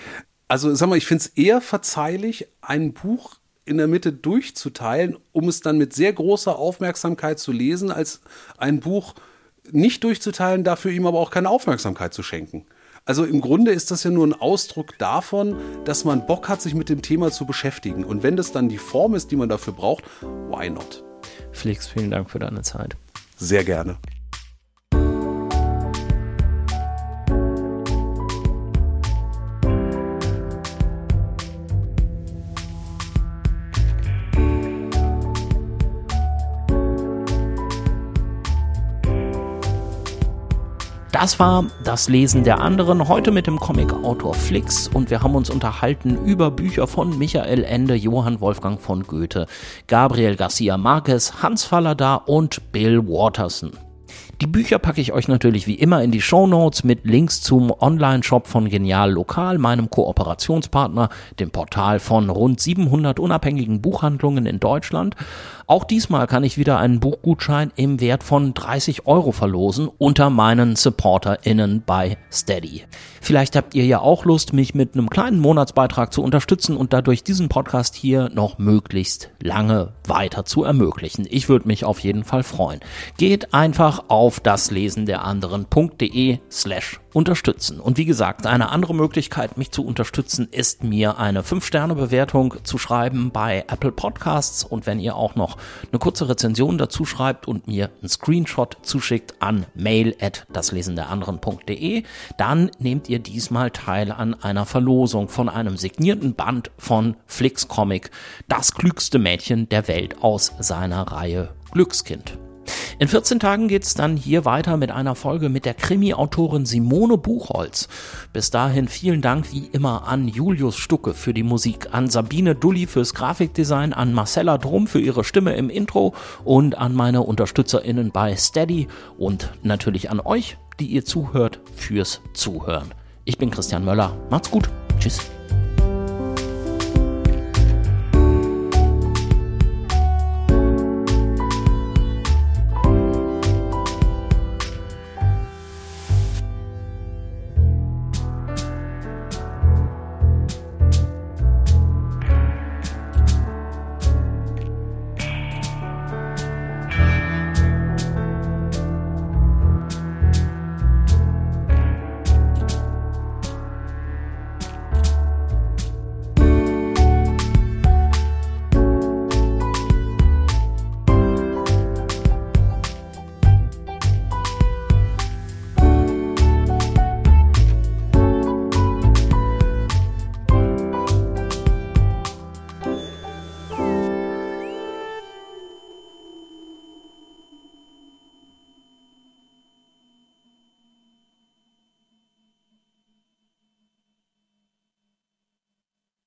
Also sag mal, ich finde es eher verzeihlich, ein Buch in der Mitte durchzuteilen, um es dann mit sehr großer Aufmerksamkeit zu lesen, als ein Buch nicht durchzuteilen, dafür ihm aber auch keine Aufmerksamkeit zu schenken. Also im Grunde ist das ja nur ein Ausdruck davon, dass man Bock hat, sich mit dem Thema zu beschäftigen. Und wenn das dann die Form ist, die man dafür braucht, why not? Felix, vielen Dank für deine Zeit. Sehr gerne. Das war das Lesen der anderen, heute mit dem Comicautor Flix und wir haben uns unterhalten über Bücher von Michael Ende, Johann Wolfgang von Goethe, Gabriel Garcia Marquez, Hans Fallada und Bill Watterson. Die Bücher packe ich euch natürlich wie immer in die Shownotes mit Links zum Online-Shop von Genial Lokal, meinem Kooperationspartner, dem Portal von rund 700 unabhängigen Buchhandlungen in Deutschland. Auch diesmal kann ich wieder einen Buchgutschein im Wert von 30 Euro verlosen unter meinen SupporterInnen bei Steady. Vielleicht habt ihr ja auch Lust, mich mit einem kleinen Monatsbeitrag zu unterstützen und dadurch diesen Podcast hier noch möglichst lange weiter zu ermöglichen. Ich würde mich auf jeden Fall freuen. Geht einfach auf daslesenderanderen.de slash unterstützen. Und wie gesagt, eine andere Möglichkeit, mich zu unterstützen, ist mir eine 5-Sterne-Bewertung zu schreiben bei Apple Podcasts. Und wenn ihr auch noch eine kurze Rezension dazu schreibt und mir einen Screenshot zuschickt an mail at daslesenderanderen.de, dann nehmt ihr diesmal teil an einer Verlosung von einem signierten Band von Flix Comic, das klügste Mädchen der Welt aus seiner Reihe Glückskind. In 14 Tagen geht's dann hier weiter mit einer Folge mit der Krimi-Autorin Simone Buchholz. Bis dahin vielen Dank wie immer an Julius Stucke für die Musik, an Sabine Dulli fürs Grafikdesign, an Marcella Drum für ihre Stimme im Intro und an meine UnterstützerInnen bei Steady und natürlich an euch, die ihr zuhört, fürs Zuhören. Ich bin Christian Möller. Macht's gut. Tschüss.